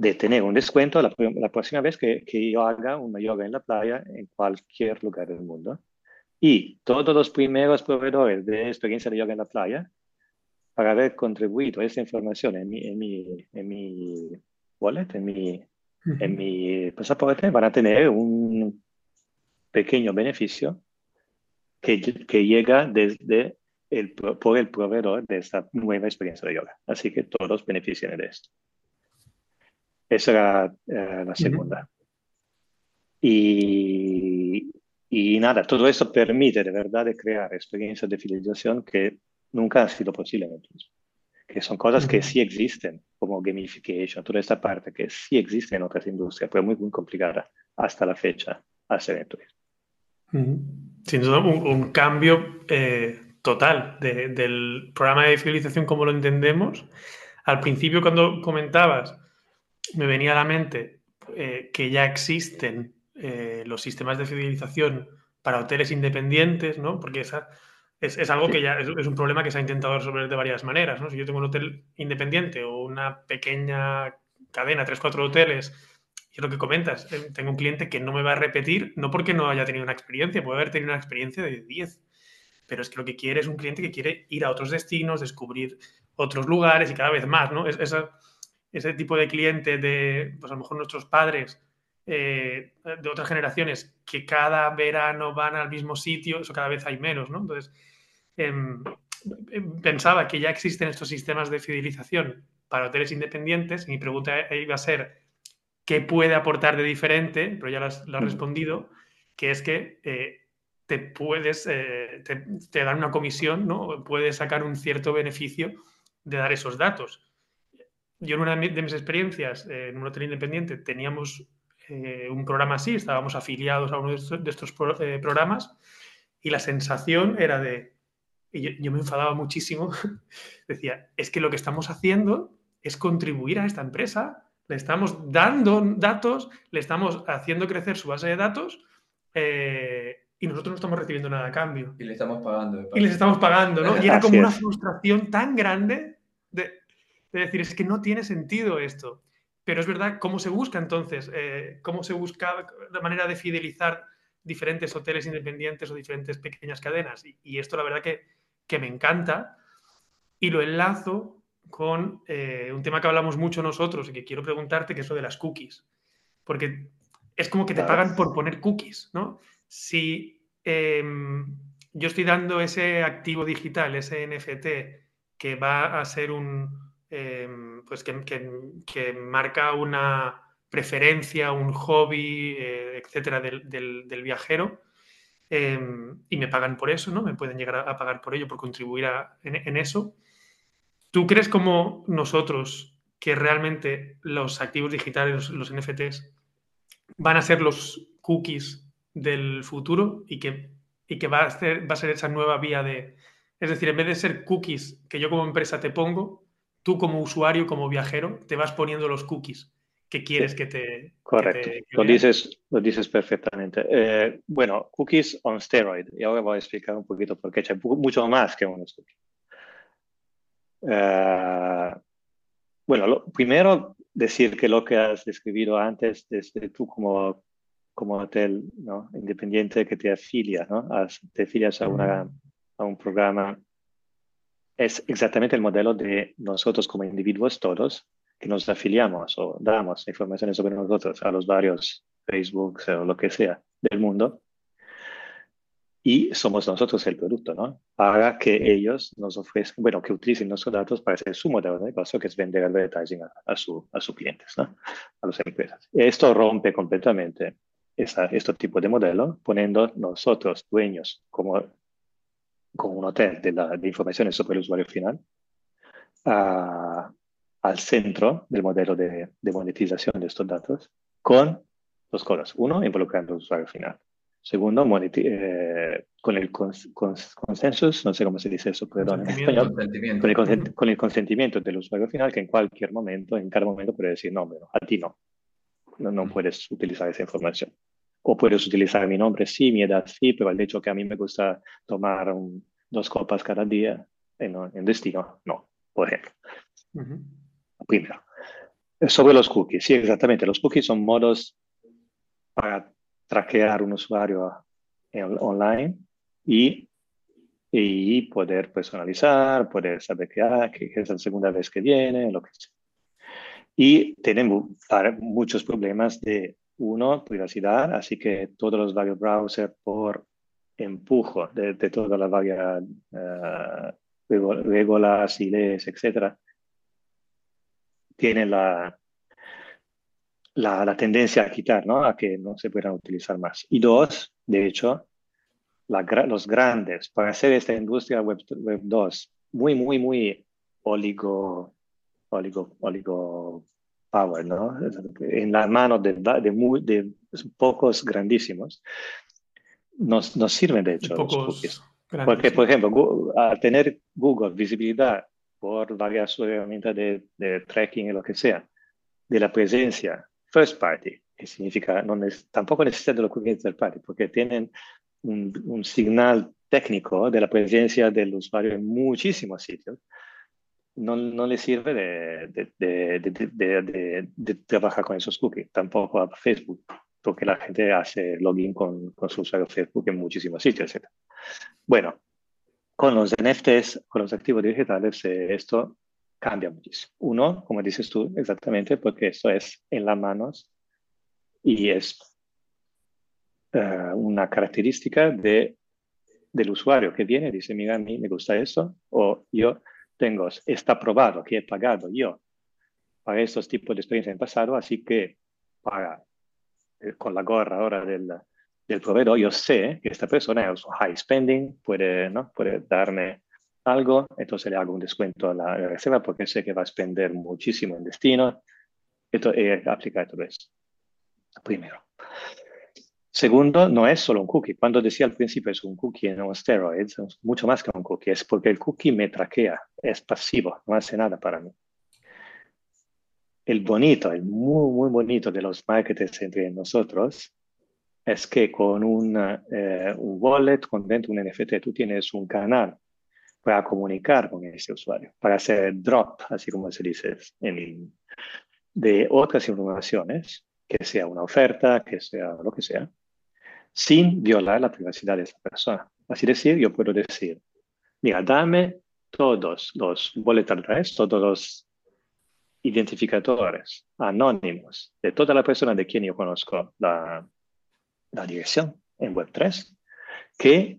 de tener un descuento la, la próxima vez que, que, yo haga una yoga en la playa en cualquier lugar del mundo. Y todos los primeros proveedores de experiencia de yoga en la playa, para haber contribuido a esta información en mi, en mi, en mi wallet, en mi, en mi pasaporte, van a tener un pequeño beneficio que, que llega desde el, por el proveedor de esta nueva experiencia de yoga. Así que todos benefician de esto. Esa era eh, la segunda. y, y, nada, todo eso permite de verdad de crear experiencias de fidelización que nunca han sido posibles. Que son cosas que sí existen, como gamification, toda esta parte que sí existe en otras industrias, pero muy, muy complicada hasta la fecha hacer en el turismo. Sin duda, un, un cambio eh, total del programa de fidelización como lo entendemos. Al principio, cuando comentabas, me venía a la mente eh, que ya existen eh, los sistemas de fidelización para hoteles independientes, ¿no? Porque esa, es, algo que ya es, un problema que se ha intentado resolver de varias maneras, ¿no? Si yo tengo un hotel independiente o una pequeña cadena, tres, cuatro hoteles, y es lo que comentas, eh, tengo un cliente que no me va a repetir, no porque no haya tenido una experiencia, puede haber tenido una experiencia de 10 pero es que lo que quiere es un cliente que quiere ir a otros destinos, descubrir otros lugares y cada vez más, ¿no? Es, ese tipo de cliente de, pues a lo mejor nuestros padres eh, de otras generaciones que cada verano van al mismo sitio, eso cada vez hay menos, ¿no? Entonces, em, em, pensaba que ya existen estos sistemas de fidelización para hoteles independientes. Mi pregunta iba a ser, ¿qué puede aportar de diferente? Pero ya lo has, mm. respondido, que es que eh, te puedes, eh, te, dan una comisión, ¿no? Puedes sacar un cierto beneficio de dar esos datos. Yo en una de mis experiencias en un hotel independiente teníamos eh, un programa así, estábamos afiliados a uno de estos, eh, programas y la sensación era de, y yo, me enfadaba muchísimo, decía, es que lo que estamos haciendo es contribuir a esta empresa, le estamos dando datos, le estamos haciendo crecer su base de datos y nosotros no estamos recibiendo nada a cambio. Y le estamos pagando. Y les estamos pagando, ¿no? Y era como una frustración tan grande de, decir, es que no tiene sentido esto. Pero es verdad, ¿cómo se busca entonces? Eh, ¿Cómo se busca la manera de fidelizar diferentes hoteles independientes o diferentes pequeñas cadenas? Y, esto la verdad que, que, me encanta. Y lo enlazo con eh, un tema que hablamos mucho nosotros y que quiero preguntarte, que es lo de las cookies. Porque es como que te pagan por poner cookies, ¿no? si em, yo estoy dando ese activo digital, ese NFT, que va a ser un, em, pues que, marca una preferencia, un hobby, eh, etcétera, del, viajero, em, y me pagan por eso, ¿no? Me pueden llegar a, pagar por ello, por contribuir en, eso. ¿Tú crees como nosotros que realmente los activos digitales, los NFTs, van a ser los cookies del futuro y que, y que va, a ser, va a ser esa nueva vía de... Es decir, en vez de ser cookies que yo como empresa te pongo, tú como usuario, como viajero, te vas poniendo los cookies que quieres que te... Correcto, lo, dices, lo dices perfectamente. Eh, bueno, cookies on steroid. Y ahora voy a explicar un poquito por qué mucho más que unos cookies. Eh, bueno, lo, primero decir que lo que has descrito antes, desde tú como como hotel ¿no? independiente que te afilia, ¿no? te afilias a, una, a un programa. Es exactamente el modelo de nosotros como individuos todos que nos afiliamos o damos informaciones sobre nosotros a los varios Facebook o lo que sea del mundo. Y somos nosotros el producto, ¿no? Para que ellos nos ofrezcan, bueno, que utilicen nuestros datos para hacer su modelo de negocio, que es vender advertising a, a, su, a sus clientes, ¿no? A las empresas. Esto rompe completamente este tipo de modelo, poniendo nosotros, dueños, como, como un hotel de, la, de informaciones sobre el usuario final, al centro del modelo de, de, monetización de estos datos, con dos cosas. Uno, involucrando al usuario final. Segundo, eh, con el consenso, no sé cómo se dice eso, perdón, en español, con el, con el, consentimiento del usuario final, que en cualquier momento, en cada momento puede decir, no, pero a ti no, no, no puedes utilizar esa información o puedes utilizar mi nombre, sí, mi edad, sí, pero el hecho que a mí me gusta tomar dos copas cada día en, en, destino, no, por ejemplo. Primero. Sobre los cookies, sí, exactamente. Los cookies son modos para traquear un usuario online y, y poder personalizar, poder saber que, ah, que es la segunda vez que viene, lo que sea. Y tenemos muchos problemas de, uno, privacidad, así que todos los varios browsers por empujo de, de todas las varias uh, reglas y leyes, etcétera, tienen la, la, tendencia a quitar, ¿no? A que no se puedan utilizar más. Y dos, de hecho, los grandes, para hacer esta industria web, web 2 muy, muy, muy oligo, oligo, oligo power, ¿no? En las manos de, de, muy, de pocos grandísimos, nos, nos sirven de hecho. Pocos Porque, por ejemplo, al tener Google visibilidad por varias herramientas de, de, tracking y lo que sea, de la presencia first party, que significa, no tampoco necesitan de los cookies third party, porque tienen un, un signal técnico de la presencia del usuario en muchísimos sitios, no, no le sirve de, de, de, trabajar con esos cookies, tampoco a Facebook, porque la gente hace login con, con su usuario Facebook en muchísimos sitios, etc. Bueno, con los NFTs, con los activos digitales, eh, esto cambia muchísimo. Uno, como dices tú, exactamente, porque esto es en las manos y es uh, una característica de, del usuario que viene y dice, mira, a mí me gusta eso, o yo tengo, está probado que he pagado yo para estos tipos de experiencia en pasado, así que para eh, con la gorra ahora del, del proveedor, yo sé que esta persona es high spending, puede, ¿no? puede darme algo, entonces le hago un descuento a la, reserva porque sé que va a spender muchísimo en destino. Esto es aplicar todo eso. Primero. Segundo, no es solo un cookie. Cuando decía al principio es un cookie en un steroids, es mucho más que un cookie. Es porque el cookie me traquea, es pasivo, no hace nada para mí el bonito, el muy, muy bonito de los marketers entre nosotros es que con un, eh, un wallet, con dentro un NFT, tú tienes un canal para comunicar con ese usuario, para hacer drop, así como se dice, en, de otras informaciones, que sea una oferta, que sea lo que sea, sin violar la privacidad de esa persona. Así decir, yo puedo decir, mira, dame todos los wallet address, todos los identificadores anónimos de toda la persona de quien yo conozco la, la dirección en Web3, que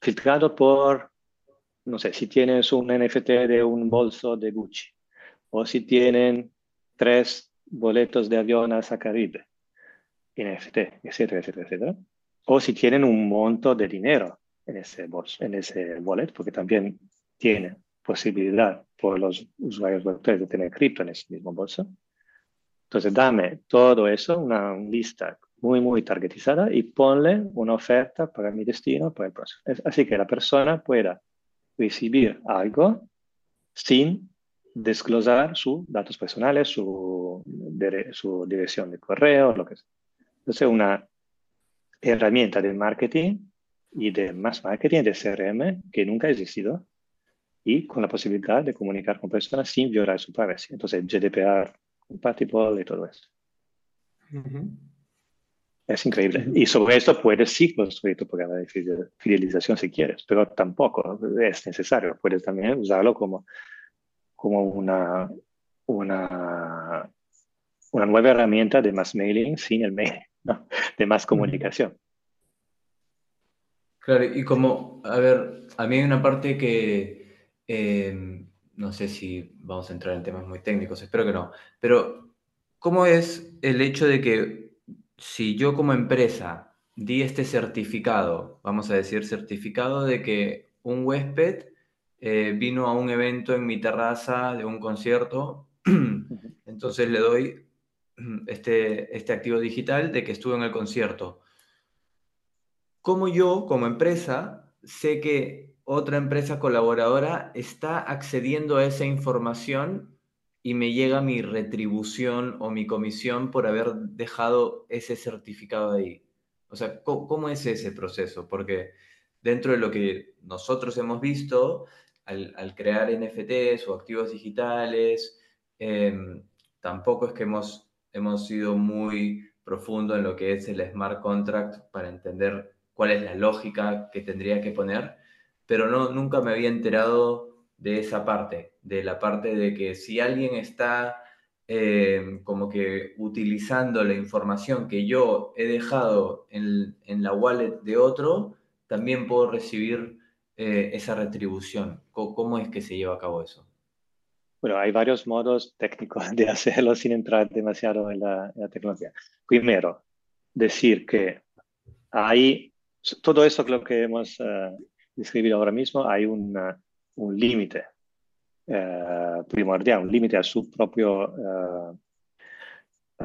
filtrado por, no sé, si tienes un NFT de un bolso de Gucci, o si tienen tres boletos de avión a Caribe, NFT, etcétera, etcétera, etcétera. O si tienen un monto de dinero en ese bolso, en ese wallet, porque también tienen posibilidad por los usuarios Web3 de tener cripto en ese mismo bolso. Entonces, dame todo eso, una lista muy, muy targetizada y ponle una oferta para mi destino, para el próximo. Así que la persona pueda recibir algo sin desglosar sus datos personales, su, su dirección de correo, lo que sea. Entonces, una herramienta de marketing y de más marketing, de CRM, que nunca ha existido y con la posibilidad de comunicar con personas sin violar su privacy. Entonces, GDPR compatible y todo eso. Es increíble. Y sobre esto puedes sí construir tu programa de fidelización si quieres, pero tampoco es necesario. Puedes también usarlo como, como una, una, una nueva herramienta de más mailing sin el mail, ¿no? de más comunicación. Claro, y como, a ver, a mí hay una parte que Em, no sé si vamos a entrar en temas muy técnicos, espero que no, pero ¿cómo es el hecho de que si yo como empresa di este certificado, vamos a decir certificado de que un huésped eh, vino a un evento en mi terraza de un concierto, entonces le doy este, este activo digital de que estuvo en el concierto. ¿Cómo yo como empresa sé que otra empresa colaboradora está accediendo a esa información y me llega mi retribución o mi comisión por haber dejado ese certificado ahí. O sea, ¿cómo, es ese proceso? Porque dentro de lo que nosotros hemos visto, al, crear NFTs o activos digitales, em, tampoco es que hemos, hemos sido muy profundo en lo que es el smart contract para entender cuál es la lógica que tendría que poner, pero no, nunca me había enterado de esa parte, de la parte de que si alguien está eh, como que utilizando la información que yo he dejado en, la wallet de otro, también puedo recibir eh, esa retribución. ¿Cómo, es que se lleva a cabo eso? Bueno, hay varios modos técnicos de hacerlo sin entrar demasiado en la, tecnología. Primero, decir que hay todo esto que lo que hemos uh, describido ahora mismo, hay un límite eh, primordiale, un límite a su propio eh,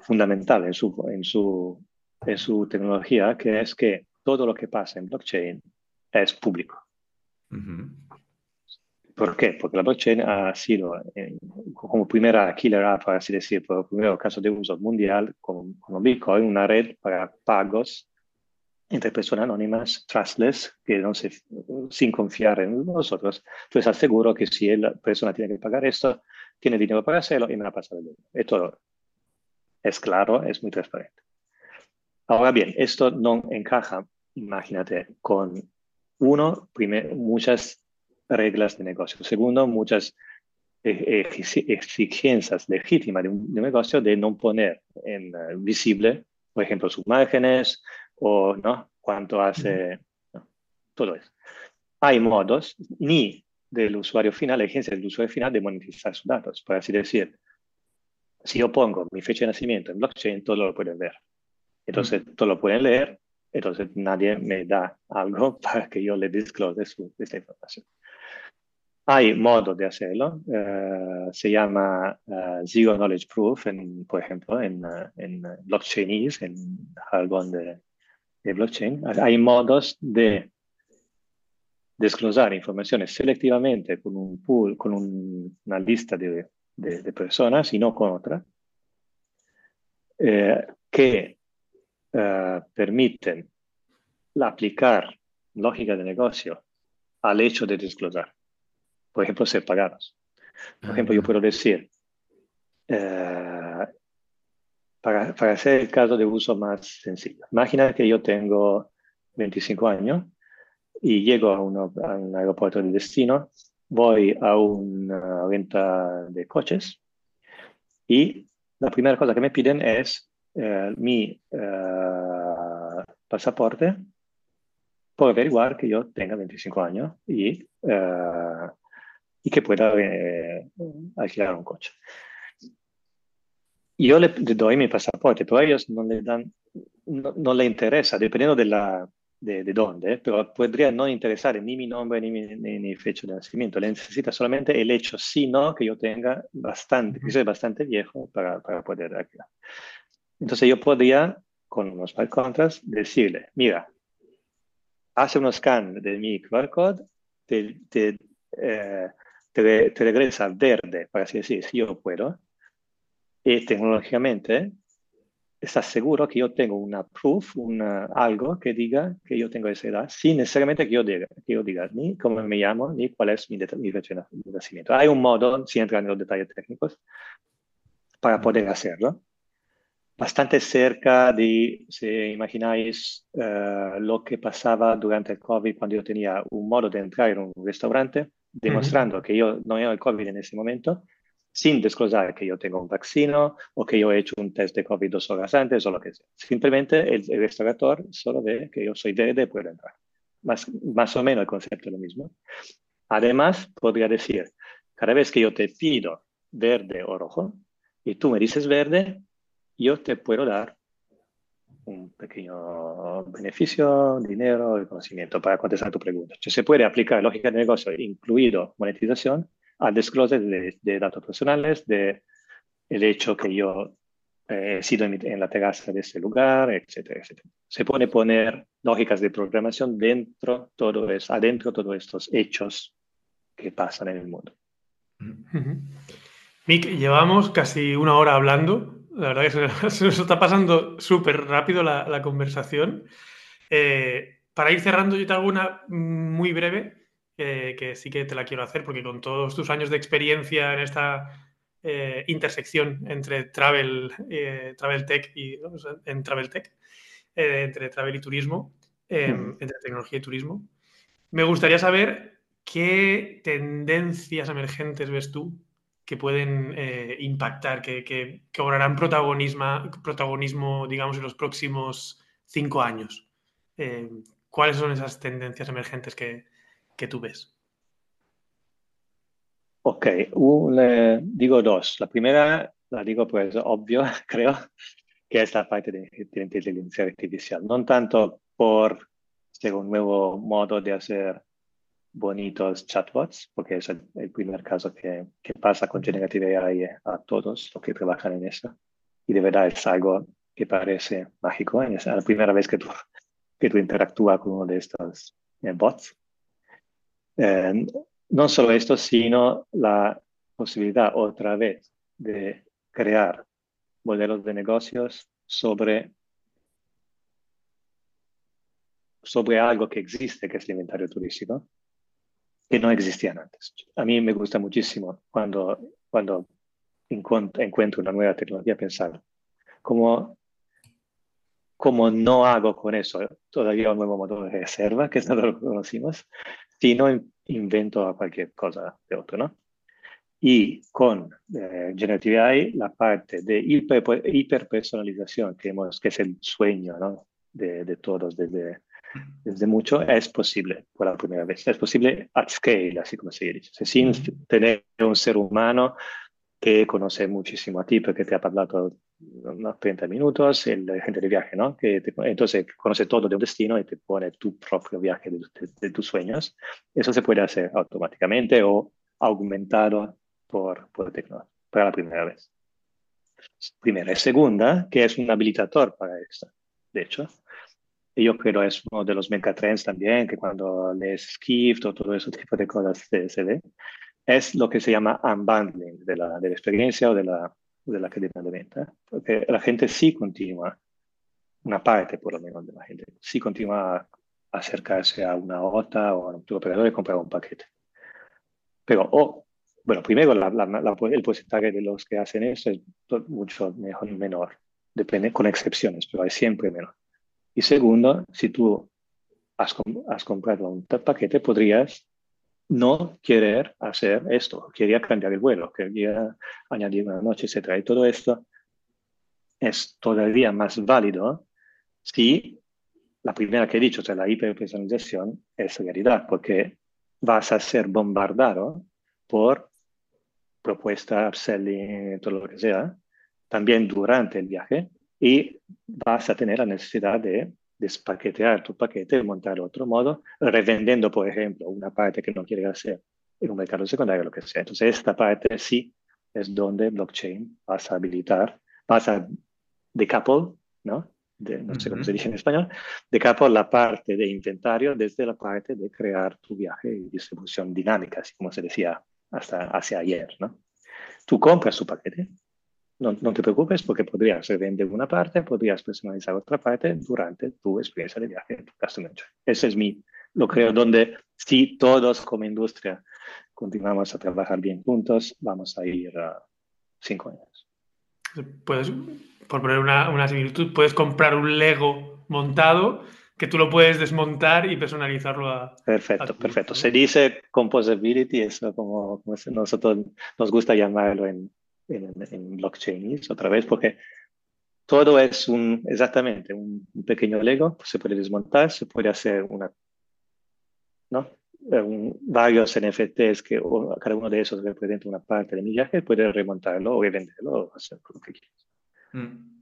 fundamental en su, en, su, en su tecnología, que es que todo lo que pasa en blockchain es público. ¿Por qué? Porque la blockchain ha sido, como primera killer app, por así decir, por primer caso de uso mundial, como, como Bitcoin, una red para pagos entre personas anónimas, trustless, que no se, sin confiar en nosotros, pues aseguro que si la persona tiene que pagar esto, tiene dinero para hacerlo y me la pasa el dinero. Esto es claro, es muy transparente. Ahora bien, esto no encaja, imagínate, con uno, primero, muchas reglas de negocio. Segundo, muchas e-, exigencias legítimas de un, negocio de no poner en uh, visible, por ejemplo, sus márgenes, o ¿no? cuánto hace todo eso. Hay modos ni del usuario final, la agencia del usuario final de monetizar sus datos. Por así decir, si yo pongo mi fecha de nacimiento en blockchain, todo lo pueden ver. Entonces, todo lo pueden leer, entonces nadie me da algo para que yo le disclose su, esta información. Hay modos de hacerlo, eh, se llama eh, Zero Knowledge Proof, en, por ejemplo, en, uh, en Blockchainese, en jargón de, de blockchain, hay modos de desglosar informaciones selectivamente con un pool, con una lista de, de, personas y no con otra, eh, que eh, permiten aplicar lógica de negocio al hecho de desglosar. Por ejemplo, ser pagados. Por ejemplo, yo puedo decir, eh, para, para, hacer el caso de uso más sencillo. Imagina que yo tengo 25 años y llego a, un aeropuerto de destino, voy a una venta de coches y la primera cosa que me piden es eh, mi eh, pasaporte por averiguar que yo tenga 25 años y, eh, y que pueda alquilar un coche yo le, doy mi pasaporte, pero a ellos no le dan, no, le interesa, dependiendo de, la, de, de, dónde, pero podría no interesar ni mi nombre ni mi, ni, fecha de nacimiento. Le necesita solamente el hecho, sí, no, que yo tenga bastante, que soy bastante viejo para, para poder activar. Entonces yo podría, con unos smart contracts, decirle, mira, hace un scan de mi QR code, te, te, eh, te, te regresa verde, para así decir, si yo puedo, y tecnológicamente estás seguro que yo tengo una proof, una, algo que diga que yo tengo esa edad, sin necesariamente que yo diga, que yo diga ni cómo me llamo, ni cuál es mi, mi fecha de nacimiento. Hay un modo, sin entrar en los detalles técnicos, para poder hacerlo. Bastante cerca de, si imagináis, uh, lo que pasaba durante el COVID cuando yo tenía un modo de entrar en un restaurante, demostrando uh -huh. que yo no era el COVID en ese momento, sin disclosar que yo tengo un vaccino o que yo he hecho un test de COVID dos horas antes o lo que sea. Simplemente el, el restaurador solo ve que yo soy verde y puedo entrar. Más, más o menos el concepto es lo mismo. Además, podría decir, cada vez que yo te pido verde o rojo y tú me dices verde, yo te puedo dar un pequeño beneficio, dinero, conocimiento para contestar tu pregunta. Se puede aplicar lógica de negocio, incluido monetización, al disclosure de, datos personales, de el hecho que yo eh, he sido en, la terraza de ese lugar, etcétera, etcétera. Se puede poner lógicas de programación dentro todo eso, adentro de todos estos hechos que pasan en el mundo. Mick, llevamos casi una hora hablando. La verdad que se, nos está pasando súper rápido la, conversación. Eh, para ir cerrando, yo te hago una muy breve que sí que te la quiero hacer, porque con todos tus años de experiencia en esta eh, intersección entre travel, eh, travel tech y en travel tech, eh, entre travel y turismo, em, entre tecnología y turismo. Me gustaría saber qué tendencias emergentes ves tú que pueden eh, impactar, que, cobrarán protagonismo, protagonismo, digamos, en los próximos cinco años. Em, ¿Cuáles son esas tendencias emergentes que, tú ves? Ok, digo dos. La primera, la digo pues obvio, creo, que es la parte de, inteligencia artificial. No tanto por un nuevo modo de hacer bonitos chatbots, porque es el, primer caso que, pasa con Generative AI a todos los que trabajan en eso. Y de verdad es algo que parece mágico. Es la primera vez que tú que tú interactúas con uno de estos eh, bots. Eh, no solo esto, sino la posibilidad otra vez de crear modelos de negocios sobre, sobre algo que existe, que es el inventario turístico, que no existían antes. A mí me gusta muchísimo cuando, cuando encuentro una nueva tecnología pensar cómo como no hago con eso todavía un nuevo motor de reserva, que no lo conocimos, sino invento a cualquier cosa de otro, ¿no? Y con eh, Generative AI, la parte de hiper, hiperpersonalización, que, hemos, que es el sueño ¿no? de, de, todos desde, desde mucho, es posible por la primera vez. Es posible at scale, así como se dice, sin tener un ser humano que conoce muchísimo a ti porque te ha hablado unos 30 minutos, el agente de viaje, ¿no? Que entonces conoce todo de un destino y te pone tu propio viaje de, tus sueños. Eso se puede hacer automáticamente o aumentado por, por tecnología, para la primera vez. Primera. Y segunda, que es un habilitador para esto, de hecho. Y yo creo es uno de los megatrends también, que cuando lees Skift o todo ese tipo de cosas se ve es lo que se llama unbundling de la, de la experiencia o de la, de la cadena de venta. Porque la gente sí continúa, una parte por lo menos de la gente, sí continúa a acercarse a una OTA o a un operador y comprar un paquete. Pero, oh, bueno, primero el porcentaje de los que hacen eso es mucho mejor, menor, depende con excepciones, pero hay siempre menor. Y segundo, si tú has, comprado un paquete, podrías no querer hacer esto, quería cambiar el vuelo, quería añadir una noche, etc. Y todo esto es todavía más válido si la primera que he dicho, o la hiperpersonalización, es realidad, porque vas a ser bombardado por propuesta, upselling, todo lo que sea, también durante el viaje, y vas a tener la necesidad de despaquetear tu paquete y montar otro modo, revendiendo, por ejemplo, una parte que no quieres hacer en un mercado secundario, lo que sea. Entonces, esta parte sí es donde blockchain vas a habilitar, vas a decouple, ¿no? no sé cómo se dice en español, decouple la parte de inventario desde la parte de crear tu viaje y distribución dinámica, así como se decía hasta hacia ayer, ¿no? Tú compras tu paquete, no, te preocupes porque podrías revender una parte, podrías personalizar otra parte durante tu experiencia de viaje en tu Ese es mi, lo creo, donde si todos como industria continuamos a trabajar bien juntos, vamos a ir a cinco años. Puedes, por poner una, una similitud, puedes comprar un Lego montado que tú lo puedes desmontar y personalizarlo a... Perfecto, perfecto. Se dice composability, eso como, como nosotros nos gusta llamarlo en, en, blockchain otra vez, porque todo es un, exactamente un, pequeño Lego, se puede desmontar, se puede hacer una, ¿no? Eh, varios NFTs que cada uno de esos representa una parte de mi viaje, puede remontarlo o revenderlo o hacer lo que quieras. Mm.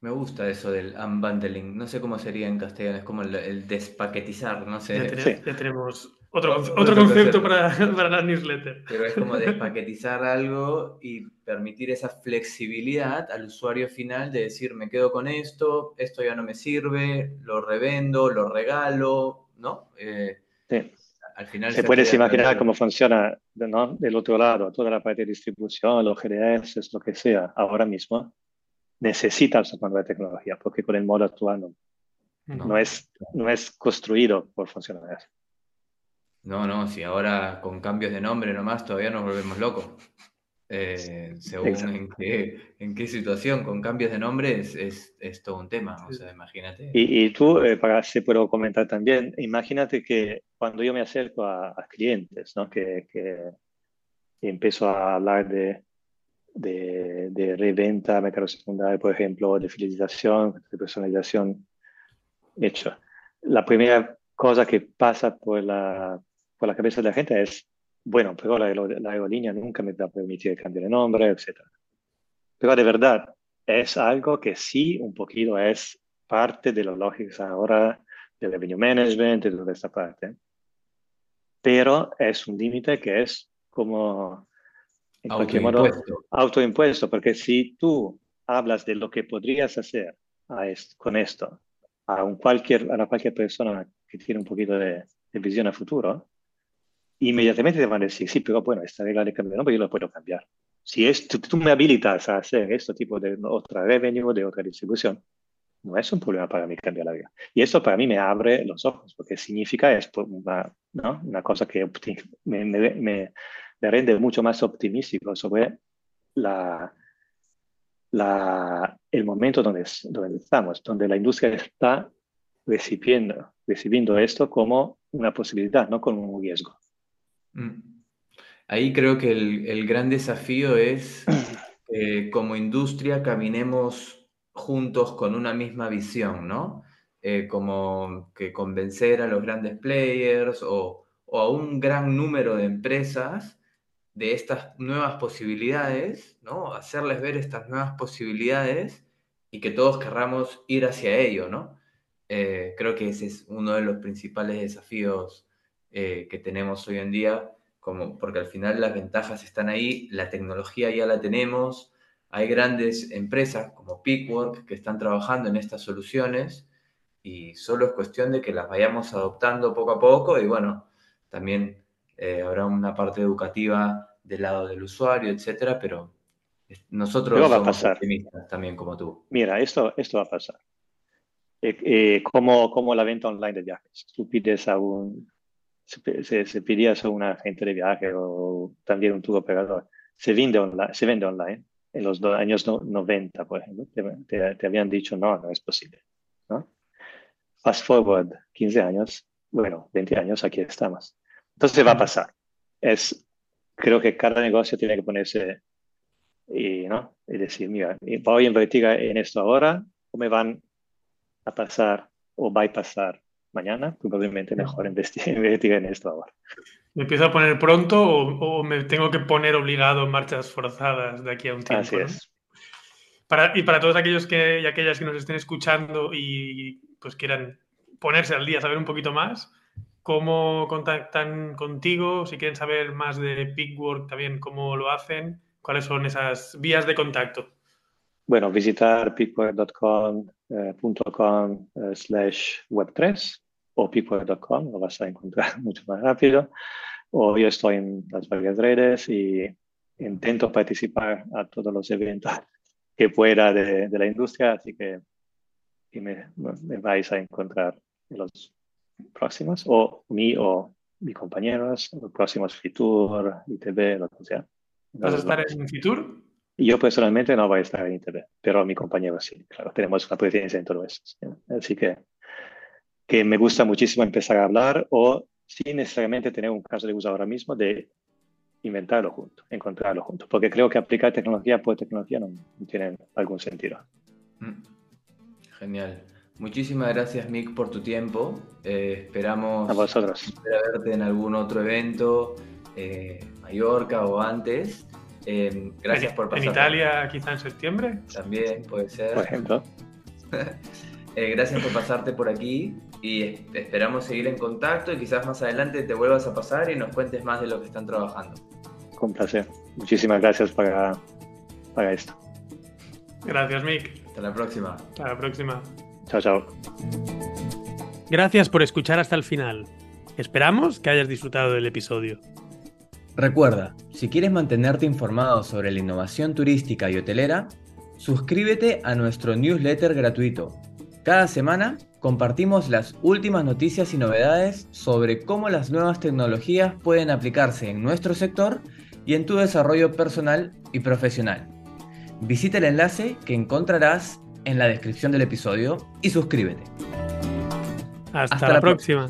Me gusta eso del unbundling. No sé cómo sería en castellano, es como el, despaquetizar, no sé. ya tenemos otro, otro, concepto para, para, la newsletter. Pero es como despaquetizar algo y permitir esa flexibilidad al usuario final de decir, me quedo con esto, esto ya no me sirve, lo revendo, lo regalo, ¿no? Eh, sí. Al final se, puede imaginar cómo funciona ¿no? del otro lado, toda la parte de distribución, los GDS, lo que sea, ahora mismo. Necesitas una nueva tecnología, porque con el modo actual no, no. es, no es construido por funcionar así. No, no, si ahora con cambios de nombre nomás todavía nos volvemos locos. eh, según en qué, en qué, situación, con cambios de nombre es, es, todo un tema, o sea, imagínate. Y, y tú, eh, para si puedo comentar también, imagínate que cuando yo me acerco a, clientes, ¿no? que, que, empiezo a hablar de, de, de reventa, mercado secundario, por ejemplo, de fidelización, de personalización, hecho. La primera cosa que pasa por la, por la cabeza de la gente es bueno, pero la, la, aerolínea nunca me va a permitir cambiar de nombre, etc. Pero de verdad, es algo que sí, un poquito es parte de la lógica ahora del revenue management de toda esta parte. Pero es un límite que es como, en cualquier modo, autoimpuesto, porque si tú hablas de lo que podrías hacer con esto a, un cualquier, a cualquier persona que tiene un poquito de, de visión a futuro, inmediatamente te van a decir, sí, pero bueno, esta regla de cambio de nombre yo la puedo cambiar. Si es, tú, me habilitas a hacer este tipo de otra revenue, de otra distribución, no es un problema para mí cambiar la regla. Y eso para mí me abre los ojos, porque significa es una, ¿no? una cosa que me, me, me, rende mucho más optimístico sobre la, la, el momento donde, donde estamos, donde la industria está recibiendo, recibiendo esto como una posibilidad, no como un riesgo. Mm. Ahí creo que el, gran desafío es que como industria caminemos juntos con una misma visión, ¿no? Eh, como que convencer a los grandes players o, a un gran número de empresas de estas nuevas posibilidades, ¿no? Hacerles ver estas nuevas posibilidades y que todos querramos ir hacia ello, ¿no? Eh, creo que ese es uno de los principales desafíos eh, que tenemos hoy en día, como, porque al final las ventajas están ahí, la tecnología ya la tenemos, hay grandes empresas como Pickwork que están trabajando en estas soluciones y solo es cuestión de que las vayamos adoptando poco a poco y bueno, también eh, habrá una parte educativa del lado del usuario, etcétera, pero nosotros somos optimistas también como tú. Mira, esto, esto va a pasar. Eh, como, como la venta online de viajes. Tú pides a un, se, se, pedía a un agente de viaje o también un tour operador. Se vende online, se vende online. En los años 90, por ejemplo, te, habían dicho, no, no es posible. ¿no? Fast forward 15 años, bueno, 20 años, aquí estamos. Entonces va a pasar. Es, creo que cada negocio tiene que ponerse y, ¿no? y decir, mira, voy a invertir en esto ahora o me van a pasar o pasar mañana, probablemente mejor investigar en esto ahora. ¿Me empiezo a poner pronto o, me tengo que poner obligado en marchas forzadas de aquí a un tiempo? Así es. Para, y para todos aquellos que, y aquellas que nos estén escuchando y pues quieran ponerse al día, saber un poquito más, ¿cómo contactan contigo? Si quieren saber más de Pickwork, también cómo lo hacen, ¿cuáles son esas vías de contacto? Bueno, visitar pickwork.com eh, eh, slash web3 o pickwork.com, lo vas a encontrar mucho más rápido. O yo estoy en las varias redes y intento participar a todos los eventos que pueda de, la industria, así que me, vais a encontrar en los próximos, o mi o mis compañeros, los próximos Fitur, ITB, lo que sea. ¿Vas a estar en Fitur? Yo personalmente no voy a estar en ITB, pero mi compañero sí, claro, tenemos una presencia en todo eso. Así que que me gusta muchísimo empezar a hablar o sin necesariamente tener un caso de uso ahora mismo de inventarlo junto, encontrarlo junto, porque creo que aplicar tecnología por tecnología no, tiene algún sentido. Mm. Genial. Muchísimas gracias, Mick, por tu tiempo. Eh, esperamos a vosotros. verte en algún otro evento, eh, Mallorca o antes. Eh, gracias por pasar. ¿En Italia quizá en septiembre? También puede ser. Por ejemplo. Eh, gracias por pasarte por aquí y esperamos seguir en contacto y quizás más adelante te vuelvas a pasar y nos cuentes más de lo que están trabajando. Con placer. Muchísimas gracias para, para esto. Gracias, Mick. Hasta la próxima. Hasta la próxima. Chao, chao. Gracias por escuchar hasta el final. Esperamos que hayas disfrutado del episodio. Recuerda, si quieres mantenerte informado sobre la innovación turística y hotelera, suscríbete a nuestro newsletter gratuito cada semana compartimos las últimas noticias y novedades sobre cómo las nuevas tecnologías pueden aplicarse en nuestro sector y en tu desarrollo personal y profesional. Visita el enlace que encontrarás en la descripción del episodio y suscríbete. Hasta, la, próxima.